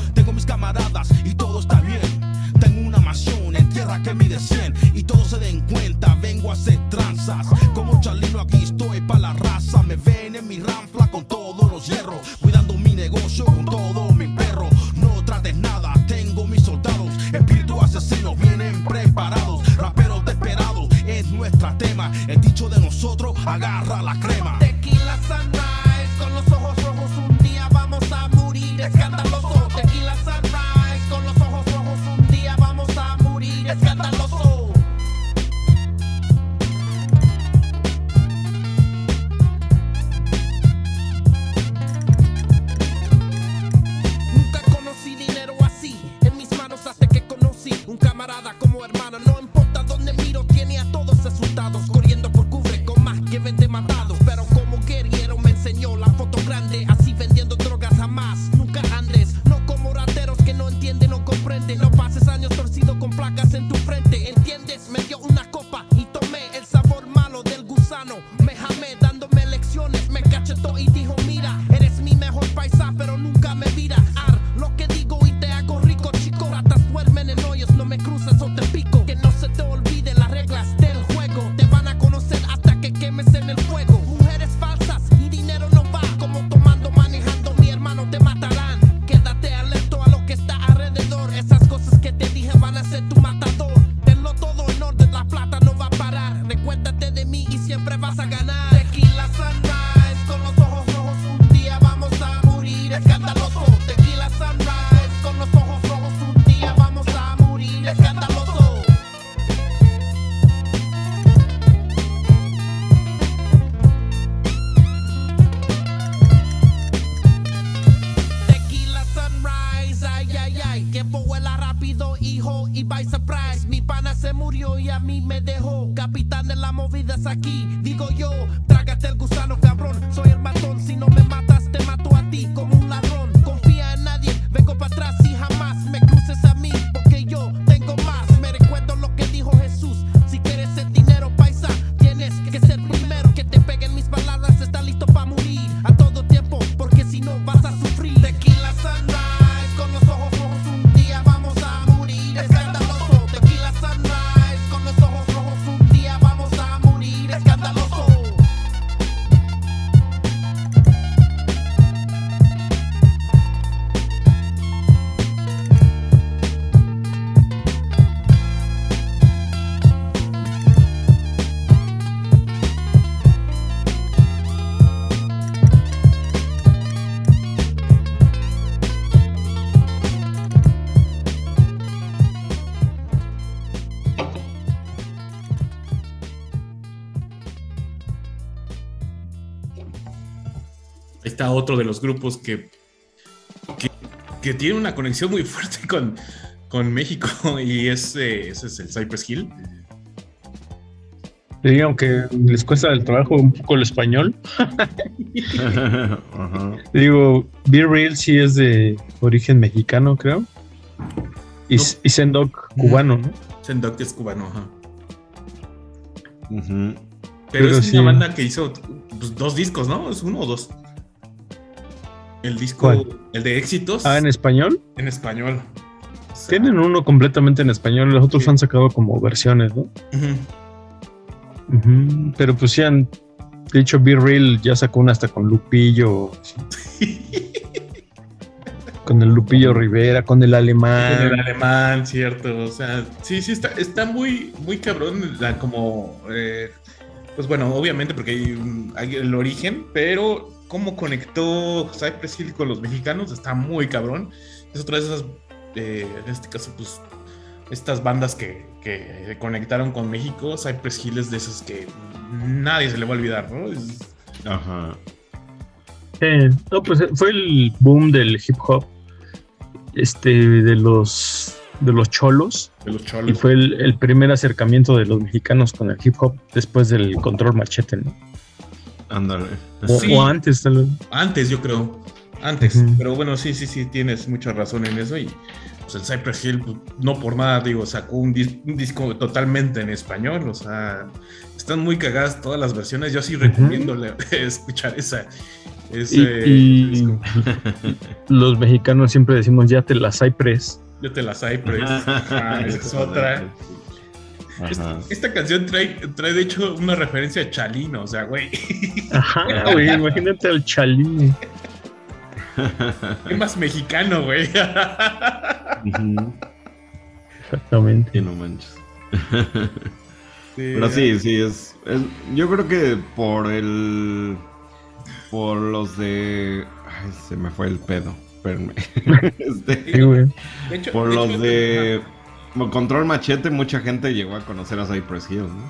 Hacer tranzas. Como Charlino aquí estoy pa' la raza, me ven en mi ranfla con todos los hierros, cuidando mi negocio con todo mi perro. No trates nada, tengo mis soldados, espíritus asesinos vienen preparados, raperos desesperados, es nuestra tema. El dicho de nosotros, agarra está otro de los grupos que, que, que tiene una conexión muy fuerte con, con México y es, eh, ese es el Cypress Hill. Sí, aunque les cuesta el trabajo un poco el español. Ajá. Digo, Be Real sí es de origen mexicano, creo. Y, No. y Sendok cubano, ¿no? Sendok es cubano, ajá. Pero, Pero es sí. una banda que hizo pues, dos discos, ¿no? ¿Es uno o dos? El disco, ¿Cuál? el de éxitos Ah, en español. en español. O sea, Tienen uno completamente en español, los otros Sí. han sacado como versiones, ¿no? ujú. Ujú, Pero pues sí han. De hecho, Be Real ya sacó una hasta con Lupillo. con el Lupillo Rivera, con el alemán. Con el alemán, cierto. O sea, sí, sí, está, está muy, muy cabrón. la- como, eh, pues bueno, obviamente porque hay el origen, pero cómo conectó Cypress Hill con los mexicanos está muy cabrón. Es otra de esas, eh, en este caso, pues, estas bandas que, que conectaron con México. Cypress Hill es de esas que nadie se le va a olvidar, ¿no? Es- Ajá. Eh, no, pues fue el boom del hip hop. Este, de los de los cholos. de los Y cholos. fue el, el primer acercamiento de los mexicanos con el hip hop después del control machete, ¿no? Ándale. O, Sí. o antes, tal vez. Antes, yo creo. Antes. Pero bueno, sí, sí, sí, tienes mucha razón en eso. Y pues el Cypress Hill, pues, no por nada, digo, sacó un, dis- un disco totalmente en español. O sea, están muy cagadas todas las versiones. Yo sí recomiendo le- escuchar esa. Ese, Y- disco. Los mexicanos siempre decimos ya te la Cypress. Yo te la Cypress. Ajá, esa es otra. Esta canción trae, trae, de hecho, una referencia a Chalino. O sea, güey. Ajá, güey, imagínate al Chalín. ¿Qué más mexicano, güey? Exactamente. Sí, no manches. Pero sí, sí, es, es- Yo creo que por el. Por los de. Ay, se me fue el pedo. Espérenme. Este, Sí, güey. De hecho- por de los hecho, de. Como Control Machete, mucha gente llegó a conocer a Cypress Hill, ¿no?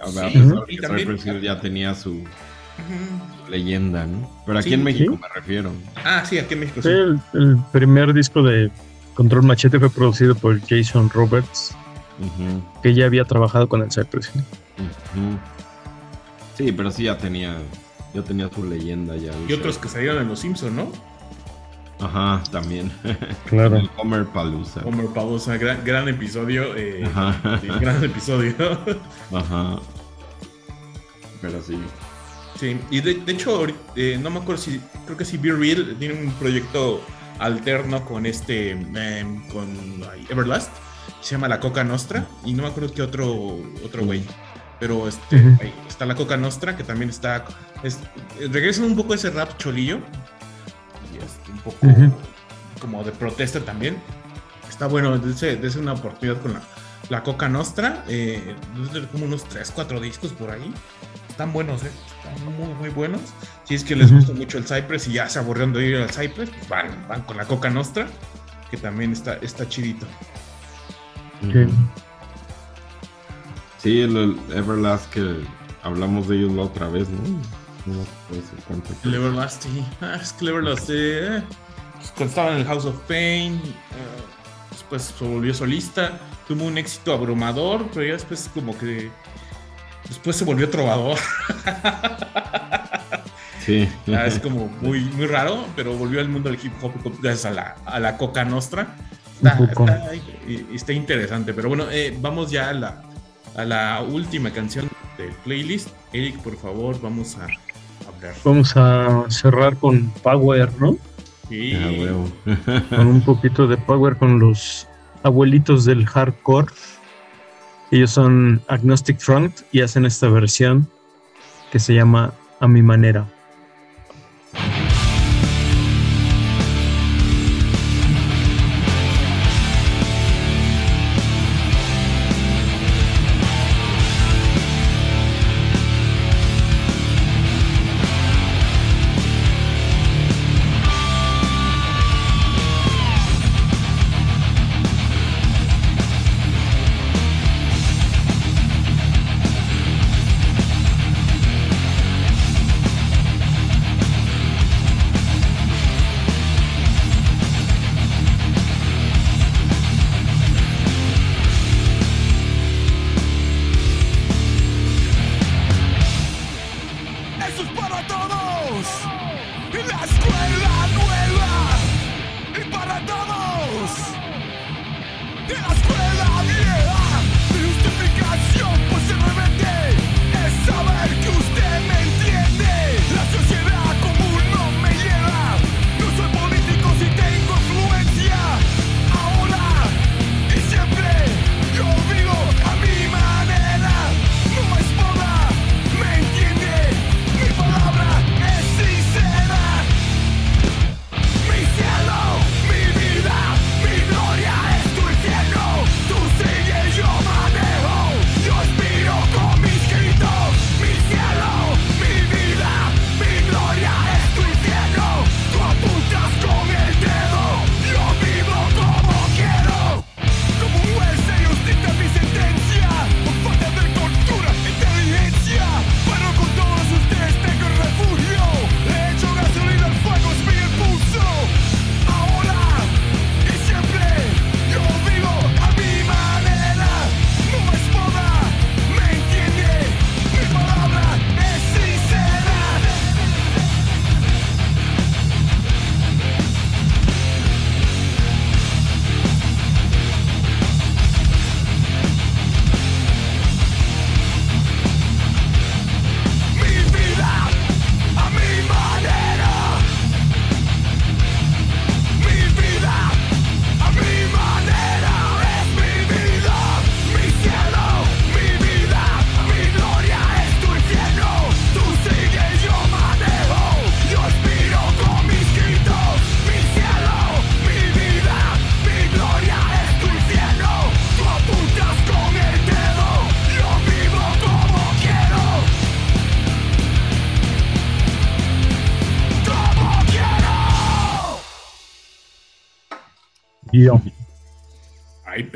A ver, a pesar de que también- Cypress Hill ya tenía su leyenda, ¿no? Pero aquí Sí. en México Sí. me refiero. Ah, sí, aquí en México Sí, sí. el, el primer disco de Control Machete fue producido por Jason Roberts, que ya había trabajado con el Cypress Hill. Sí, pero sí ya tenía. Ya tenía su leyenda ya. Y otros que salieron en Los Simpson, ¿no? Ajá, también. Claro. El Homer Palusa. Homer Pavosa, gran, gran episodio. eh, Ajá. sí, gran episodio. Ajá. Pero sí. sí, y de, de hecho, eh, no me acuerdo si, creo que sí, Be Real tiene un proyecto alterno con este, em, con ay, Everlast, se llama La Coca Nostra, y no me acuerdo qué otro, otro güey. Pero este, ahí está la Coca Nostra, que también está. Es, regresan un poco a ese rap cholillo. Es como de protesta también. Está bueno, dése una oportunidad con la, la Coca Nostra. Eh, como unos 3, 4 discos por ahí. Están buenos, ¿eh? Están muy, muy buenos. Si es que les gusta mucho el Cypress y ya se aburrieron de ir al Cypress, pues van, van con la Coca Nostra, que también está, está chidito. Sí. Sí, el, el Everlast que hablamos de ellos la otra vez, ¿no? No cuánto. Everlast, sí. Ah, es que el Everlast, eh, pues, cuando estaba en el House of Pain, eh, después se volvió solista, tuvo un éxito abrumador, pero ya después como que después se volvió trovador. Sí. Ah, es como muy, muy raro, pero volvió al mundo del hip hop gracias a la, a la Coca Nostra. Está, está- está interesante, pero bueno, eh, vamos ya a la, a la última canción del playlist. Eric, por favor, vamos a. Vamos a cerrar con Power, ¿no? Sí. Ah, huevo. Con un poquito de Power con los abuelitos del hardcore. Ellos son Agnostic Front y hacen esta versión que se llama A mi manera.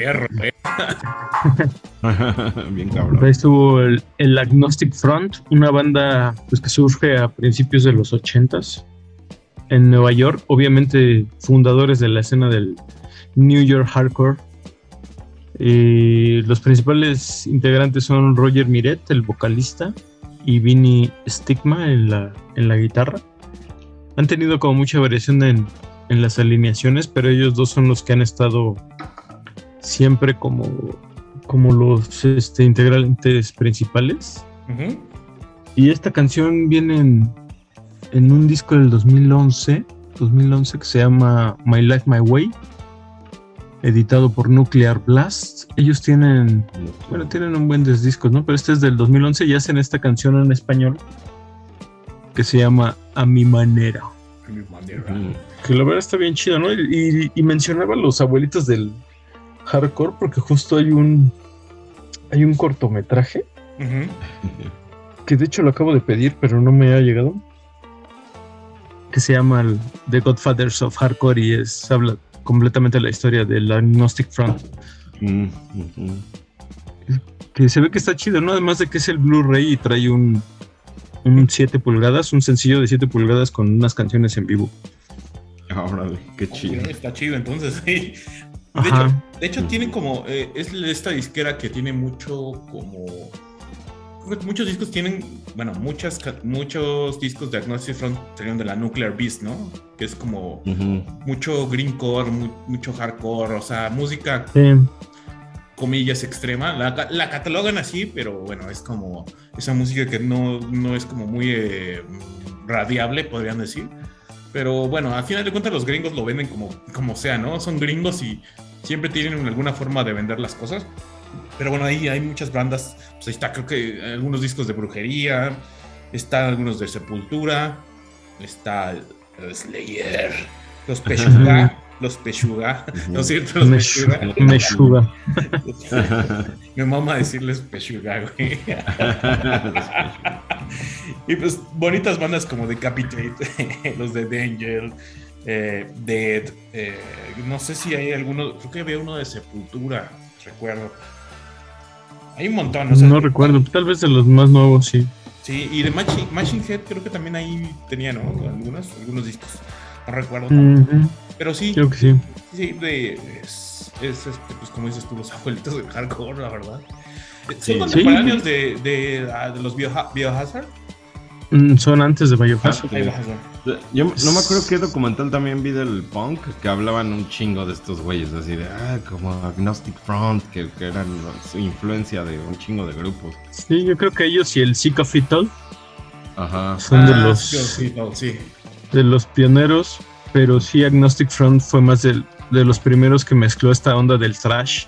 Perro, eh. Bien cabrón. Ahí estuvo el, el Agnostic Front, una banda pues, que surge a principios de los 80s en Nueva York, obviamente fundadores de la escena del New York Hardcore. Y los principales integrantes son Roger Miret, el vocalista, y Vinny Stigma en la, en la guitarra. Han tenido como mucha variación en, en las alineaciones, pero ellos dos son los que han estado siempre como como los este, integrantes principales. Y esta canción viene en, en un disco del 2011, 2011 que se llama My Life My Way, editado por Nuclear Blast. Ellos tienen, bueno, tienen un buen de discos, ¿no? Pero este es del 2011 y hacen esta canción en español que se llama A mi manera. A mi manera. Mm. Que la verdad está bien chido, ¿no? Y, y- y mencionaba a los abuelitos del hardcore porque justo hay un hay un cortometraje que de hecho lo acabo de pedir, pero no me ha llegado. Que se llama el The Godfathers of Hardcore y es habla completamente la historia del Agnostic Front. Que se ve que está chido, ¿no? Además de que es el Blu-ray y trae un, un 7 pulgadas, un sencillo de 7 pulgadas con unas canciones en vivo. Órale, qué chido. Está chido, entonces, sí. De hecho, de hecho tiene como, eh, es esta disquera que tiene mucho como... Muchos discos tienen, bueno, muchas, ca- muchos discos de Agnostic Front salieron de la Nuclear Beast, ¿no? Que es como mucho greencore, mu- mucho hardcore, o sea, música, Sí. comillas, extrema. La, ca- la catalogan así, pero bueno, es como esa música que no, no es como muy eh, radiable, podrían decir. Pero bueno, al final de cuentas los gringos lo venden como, como sea, ¿no? Son gringos y siempre tienen alguna forma de vender las cosas. Pero bueno, ahí hay muchas bandas. Pues ahí está, creo que algunos discos de brujería. Están algunos de Sepultura. Está el Slayer. Los Peshuga. los Peshuga. ¿No es cierto? Los Peshuga. Meshuga. Me mama decirles Peshuga, güey. y pues bonitas bandas como Decapitate, los de Danger, eh, Dead. eh, no sé si hay alguno, creo que había uno de Sepultura, recuerdo. Hay un montón, o sea, No recuerdo, tal vez de los más nuevos, sí. Sí, y de Machine, Machine Head creo que también ahí tenía, ¿no? Algunos, algunos discos. No recuerdo. Ujú, Pero sí, Creo que sí. Sí, de, es, es, este, pues como dices tú, los abuelitos del hardcore, la verdad. ¿Son Sí. contemporáneos de, de, ah, de los Bioha- Biohazard? Mm, Son antes de Biohazard. Yo no me acuerdo qué documental también vi del punk que hablaban un chingo de estos güeyes, así de, ah, como Agnostic Front, que, que eran su influencia de un chingo de grupos. Sí, yo creo que ellos y el Sick of It All Ajá. son de Ah, los sí, sí, no, sí. de los pioneros, pero sí Agnostic Front fue más del- de los primeros que mezcló esta onda del thrash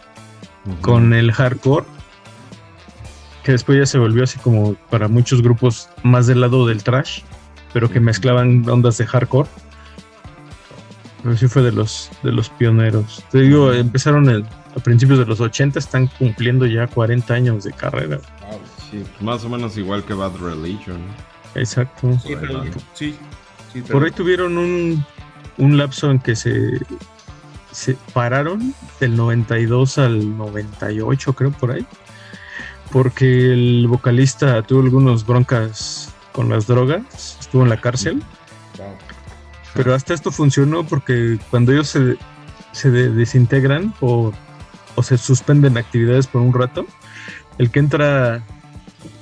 Ujú. con el hardcore, que después ya se volvió así como para muchos grupos más del lado del thrash, pero que mezclaban ondas de hardcore. Pero sí fue de los de los pioneros. Te digo, empezaron el- a principios de los 80, están cumpliendo ya 40 años de carrera. Wow. Sí, más o menos igual que Bad Religion. Exacto. Sí, pero, sí, sí, pero- Por ahí tuvieron un, un lapso en que se, se pararon del 92 al 98, creo, por ahí. Porque el vocalista tuvo algunas broncas con las drogas, estuvo en la cárcel. Pero hasta esto funcionó porque cuando ellos se, se de- desintegran o, o se suspenden actividades por un rato, el que entra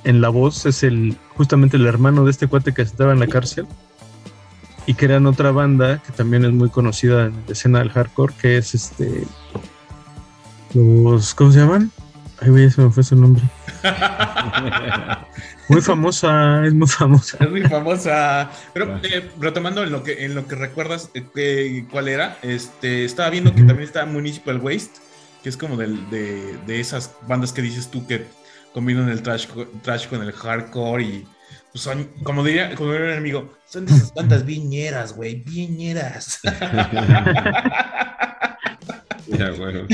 en la voz es el justamente el hermano de este cuate que estaba en la cárcel y que eran otra banda que también es muy conocida en la escena del hardcore, que es este los ¿cómo se llaman? Ay, güey, se me fue su nombre. Muy famosa, es muy famosa. Es muy famosa. Pero eh, retomando en lo que en lo que recuerdas eh, que- cuál era, este estaba viendo que también está Municipal Waste, que es como del- de, de esas bandas que dices tú que combinan el trash, trash con el hardcore y pues son, como diría, como diría un amigo, son de esas bandas viñeras, güey, viñeras. Ya, bueno.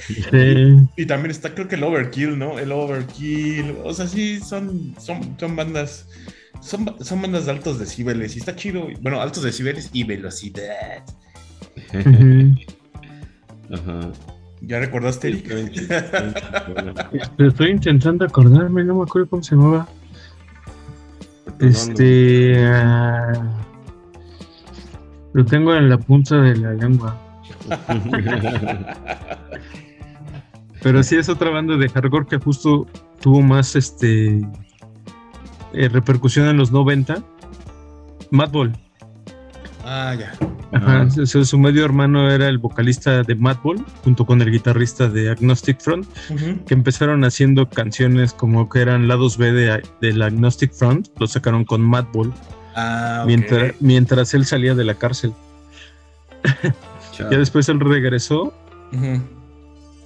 Sí. Y también está, creo que el Overkill, ¿no? El Overkill. O sea, sí, son, son, son bandas. Son, son bandas de altos decibeles. Y está chido. Bueno, altos decibeles y velocidad. Ajá. ¿Ya recordaste, Eric? Estoy intentando acordarme, no me acuerdo cómo se llamaba. Este. ah, lo tengo en la punta de la lengua. Pero sí es otra banda de hardcore que justo tuvo más este eh, repercusión en los 90. Madball. Ah, ya. Ajá, Ah. su, su medio hermano era el vocalista de Madball, junto con el guitarrista de Agnostic Front, que empezaron haciendo canciones como que eran lados B de, del Agnostic Front, lo sacaron con Madball, Ah, mientras, mientras él salía de la cárcel. Ya después él regresó,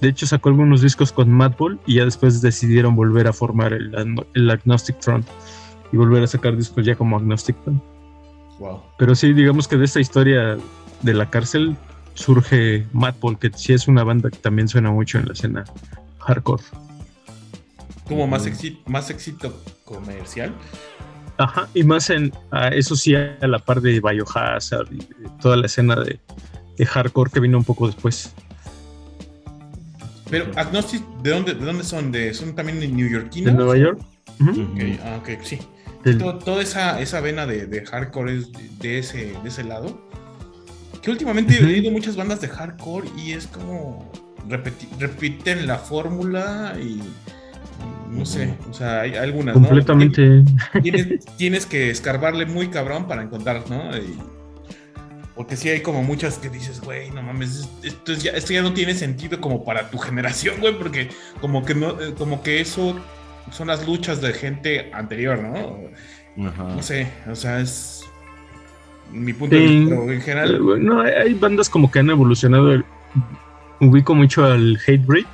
de hecho sacó algunos discos con Madball y ya después decidieron volver a formar el, el Agnostic Front y volver a sacar discos ya como Agnostic Front. Wow. Pero sí, digamos que de esta historia de la cárcel surge Madball, que sí es una banda que también suena mucho en la escena hardcore. Como más, éxito, más éxito comercial. Ajá, y más en, a eso sí, a la par de Biohazard y de toda la escena de, de hardcore que vino un poco después. Pero Agnostic, ¿de dónde, de dónde son? ¿De, ¿Son también de New Yorkinos? ¿De Nueva York? Ujú. Ujú. Ok, ah, ok, sí. Del- toda esa, esa vena de, de hardcore es de, de ese, de ese lado. Que últimamente he oído muchas bandas de hardcore y es como repeti- repiten la fórmula y no sé, o sea, hay algunas, ¿no? completamente. Tienes, tienes que escarbarle muy cabrón para encontrar, ¿no? Y- porque sí hay como muchas que dices, güey, no mames, esto, es ya, esto ya no tiene sentido como para tu generación, güey, porque como que no, eh, como que eso son las luchas de gente anterior, ¿no? Ajá. No sé, o sea, es mi punto de vista, pero en Eh, general. bueno, hay, hay bandas como que han evolucionado. el- ubico mucho al Hatebreed.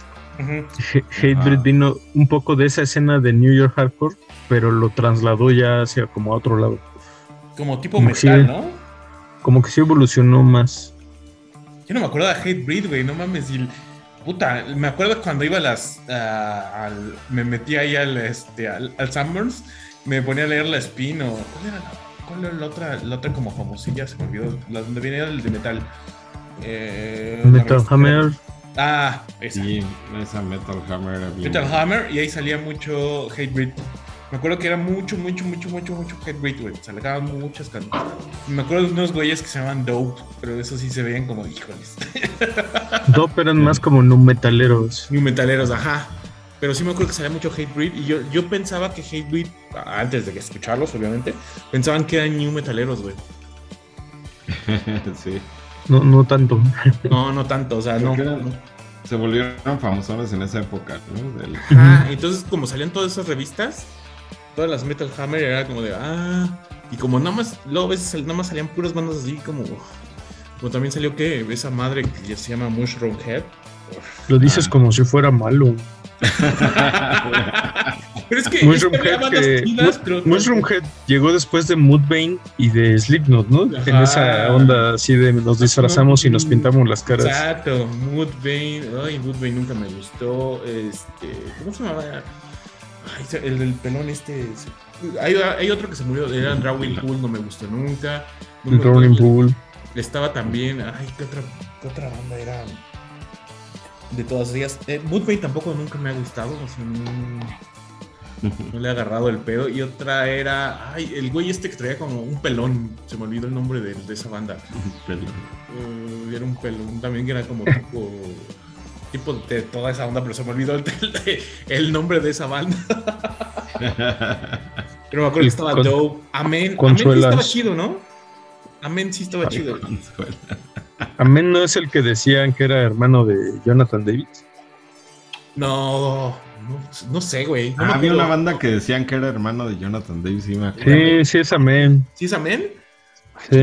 Hatebreed Ah. vino un poco de esa escena de New York Hardcore, pero lo trasladó ya hacia como a otro lado. como tipo como metal, sí. ¿no? Como que sí evolucionó más. Yo no me acuerdo de Hatebreed, güey, no mames. y- puta, me acuerdo cuando iba a las. ah, al- me metí ahí al, este, al, al Summers, me ponía a leer la Spin o. ¿Cuál era la, cuál era la otra, la otra como famosilla? Se me olvidó. La donde venía el de metal. Eh, Metal Hammer. Ah, esa. Sí, esa Metal Hammer. Metal Hammer y ahí salía mucho Hatebreed. Me acuerdo que era mucho, mucho, mucho, mucho, mucho Hatebreed, güey. Salgaban muchas canciones. Me acuerdo de unos güeyes que se llamaban Dope, pero eso sí se veían como, híjoles. Dope eran más como no metaleros. New metaleros, ajá. Pero sí me acuerdo que salía mucho Hatebreed y yo, yo pensaba que Hatebreed, antes de que escucharlos, obviamente, pensaban que eran new metaleros, güey. sí. No, no tanto. No, no tanto, o sea, no. Eran-. Se volvieron famosones en esa época, ¿no? Del- Ajá, entonces como salían todas esas revistas, todas las Metal Hammer era como de, ah, y como nada más, luego sal- nada más salían puras bandas así como, como también salió que esa madre que se llama Mushroom Head. Lo dices Ah. como si fuera malo. Pero es que, Mushroom Head, que, chidas, pero- Mushroom Head llegó después de Mudvayne y de Slipknot, ¿no? En esa onda así de nos disfrazamos y nos pintamos las caras. Exacto, Mudvayne, ay, Mudvayne nunca me gustó, este, ¿cómo se llamaba? Ay, el pelón este, hay, hay otro que se murió, era Drawing Pool, no me gustó nunca. Gustó- Pool. Estaba también, ay, ¿qué otra, qué otra banda era? De todas ellas. Eh, tampoco nunca me ha gustado, o sea, no, no le he agarrado el pedo. Y otra era, ay, el güey este que traía como un pelón, se me olvidó el nombre de, de esa banda. Eh, era un pelón también que era como tipo, tipo de toda esa onda, pero se me olvidó el, el- el nombre de esa banda. Pero me acuerdo que estaba Con- Dope. Amén. Amén sí estaba chido, ¿no? Amén sí estaba chido. Amén no es el que decían que era hermano de Jonathan Davis. No, no, no sé, güey. No Ah, había una banda que decían que era hermano de Jonathan Davis, sí me acuerdo. Sí, sí es Amén. ¿Sí es Amén? Sí.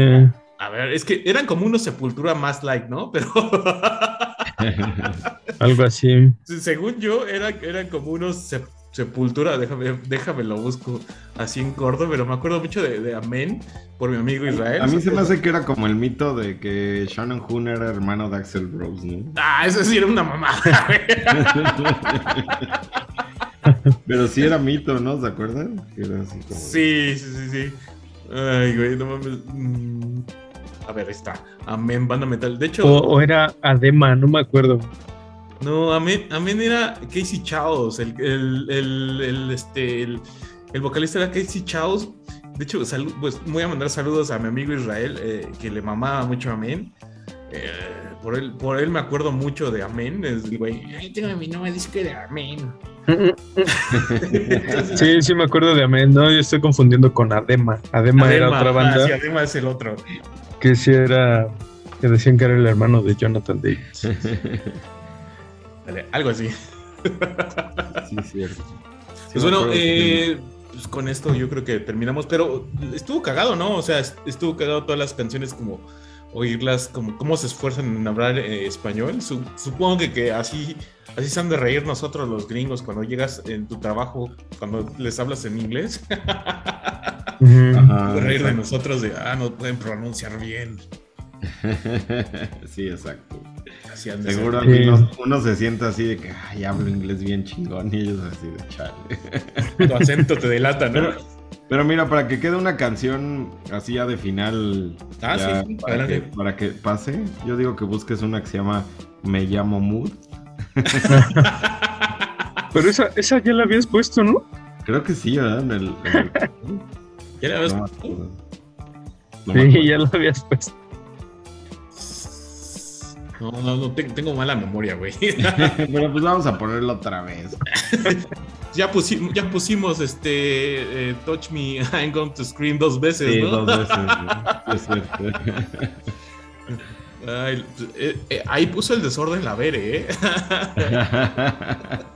A ver, es que eran como unos sepultura más like, ¿no? Pero Algo así. según yo, era- eran como unos sep- sepultura. Déjame, déjame lo busco así en corto, pero me acuerdo mucho de, de Amén por mi amigo Israel. A mí se me hace que era como el mito de que Shannon Hoon era hermano de Axel Rose, ¿no? Ah, eso sí era una mamada. Pero sí era mito, ¿no? ¿Se acuerdan? Que era así como... Sí, sí, sí, sí. Ay, güey, no mames. A ver, ahí está. Amén, banda metal. De hecho, O, o era Adema, no me acuerdo. no, Amén, Amén era Casey Chaos. El, el, el, el, este, el, vocalista era Casey Chaos. De hecho, pues voy a mandar saludos a mi amigo Israel, eh, que le mamaba mucho Amén. Eh, por, él, por él me acuerdo mucho de Amén. Es el güey, ay, tengo mi nuevo disco de Amén. Sí, sí me acuerdo de Amén. No, yo estoy confundiendo con Adema. Adema, era otra ah, banda sí, Adema es el otro. Que sí era. que decían que era el hermano de Jonathan Davis. Dale, algo así. Sí, cierto. Sí, Pues bueno, eh, pues con esto yo creo que terminamos, pero estuvo cagado, ¿no? O sea, est- estuvo cagado todas las canciones como oírlas, como cómo se esfuerzan en hablar eh, español. Su- supongo que, que así, así se han de reír nosotros los gringos cuando llegas en tu trabajo, cuando les hablas en inglés. De reír de nosotros de, ah, no pueden pronunciar bien. sí, exacto. Así han de ser. Seguro Sí. uno, uno se sienta así de que ay, hablo inglés bien chingón y ellos así de chale. Tu acento te delata, ¿no? Pero, pero mira, para que quede una canción así ya de final, Ah, ya sí, sí, para, que, adelante. para que pase, yo digo que busques una que se llama Me llamo Mood. Pero esa, esa ya la habías puesto, ¿no? Creo que sí, ¿verdad? En el, en el- ¿Ya la ves? no me Sí, ya la habías puesto. No, no, no, te- tengo mala memoria, güey. Pero pues vamos a ponerlo otra vez. Ya, pusi- ya pusimos este eh, Touch Me, I'm Going to Scream dos veces, Sí, ¿no? dos veces. ¿no? Es cierto. Ay, eh, eh, ahí puso el desorden la Vere, ¿eh?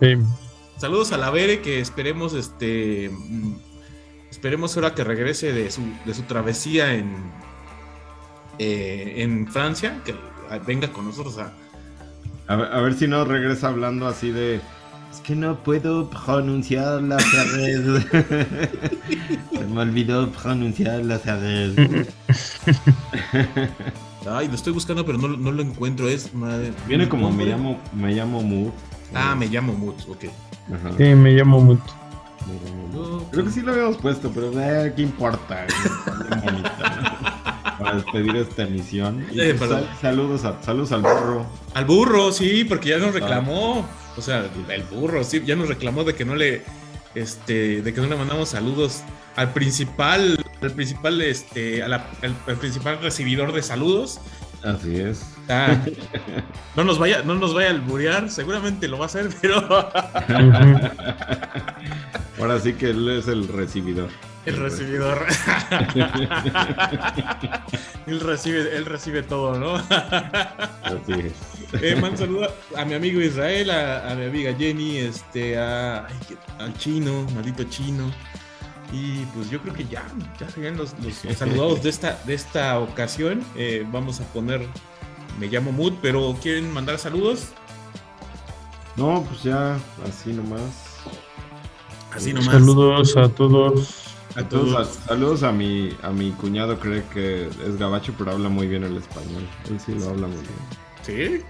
Sí. Saludos a la Vere que esperemos este mm, esperemos ahora que regrese de su, de su travesía en eh, en Francia, que venga con nosotros a A ver, a ver si no regresa hablando así de. Es que no puedo pronunciar la vez. Se me olvidó pronunciar la vez. Ay, lo estoy buscando pero no, lo- no lo encuentro, es madre- Viene como me llamo, me llamo Mood. Ah, me llamo Mutz, ok. Ajá. Sí, me llamo mucho. Me llamo Mood. Creo que sí lo habíamos puesto, pero eh, ¿qué importa? Para despedir esta emisión. Y, Eh, sal- saludos, a, saludos al burro. Al burro, sí, porque ya nos reclamó. O sea, el burro, sí, ya nos reclamó de que no le, este, de que no le mandamos saludos al principal, al principal, este, a la- al, al principal recibidor de saludos, Así es. Ah, no nos vaya, no nos vaya a alburear, seguramente lo va a hacer, pero. Ahora sí que él es el recibidor. El recibidor. él recibe, él recibe todo, ¿no? Así es. Eh, man, saluda a mi amigo Israel, a, a mi amiga Jenny, este, a, ay, que- al chino, maldito chino. Y pues yo creo que ya, ya serían los, los saludados de esta, de esta ocasión. Eh, vamos a poner, me llamo Mood, pero ¿quieren mandar saludos? No, pues ya, así nomás. Así nomás. Saludos a todos. A Todos, todos. saludos a mi, a mi cuñado, cree que es gabacho, pero habla muy bien el español. Él sí lo habla muy bien. ¿Sí?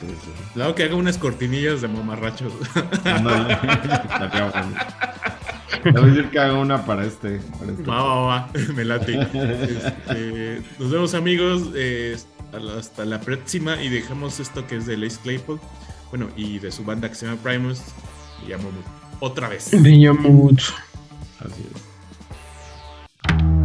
Sí, sí. Claro que haga unas cortinillas de mamarrachos. Estaría bueno. A decir que haga una para este. Para este. Va, va, va, me late. Este, nos vemos amigos, eh, hasta la- hasta la próxima y dejamos esto que es de Lace Claypool, bueno, y de su banda que se llama Primus, y llamo otra vez. Me llamo mucho. Así es. Me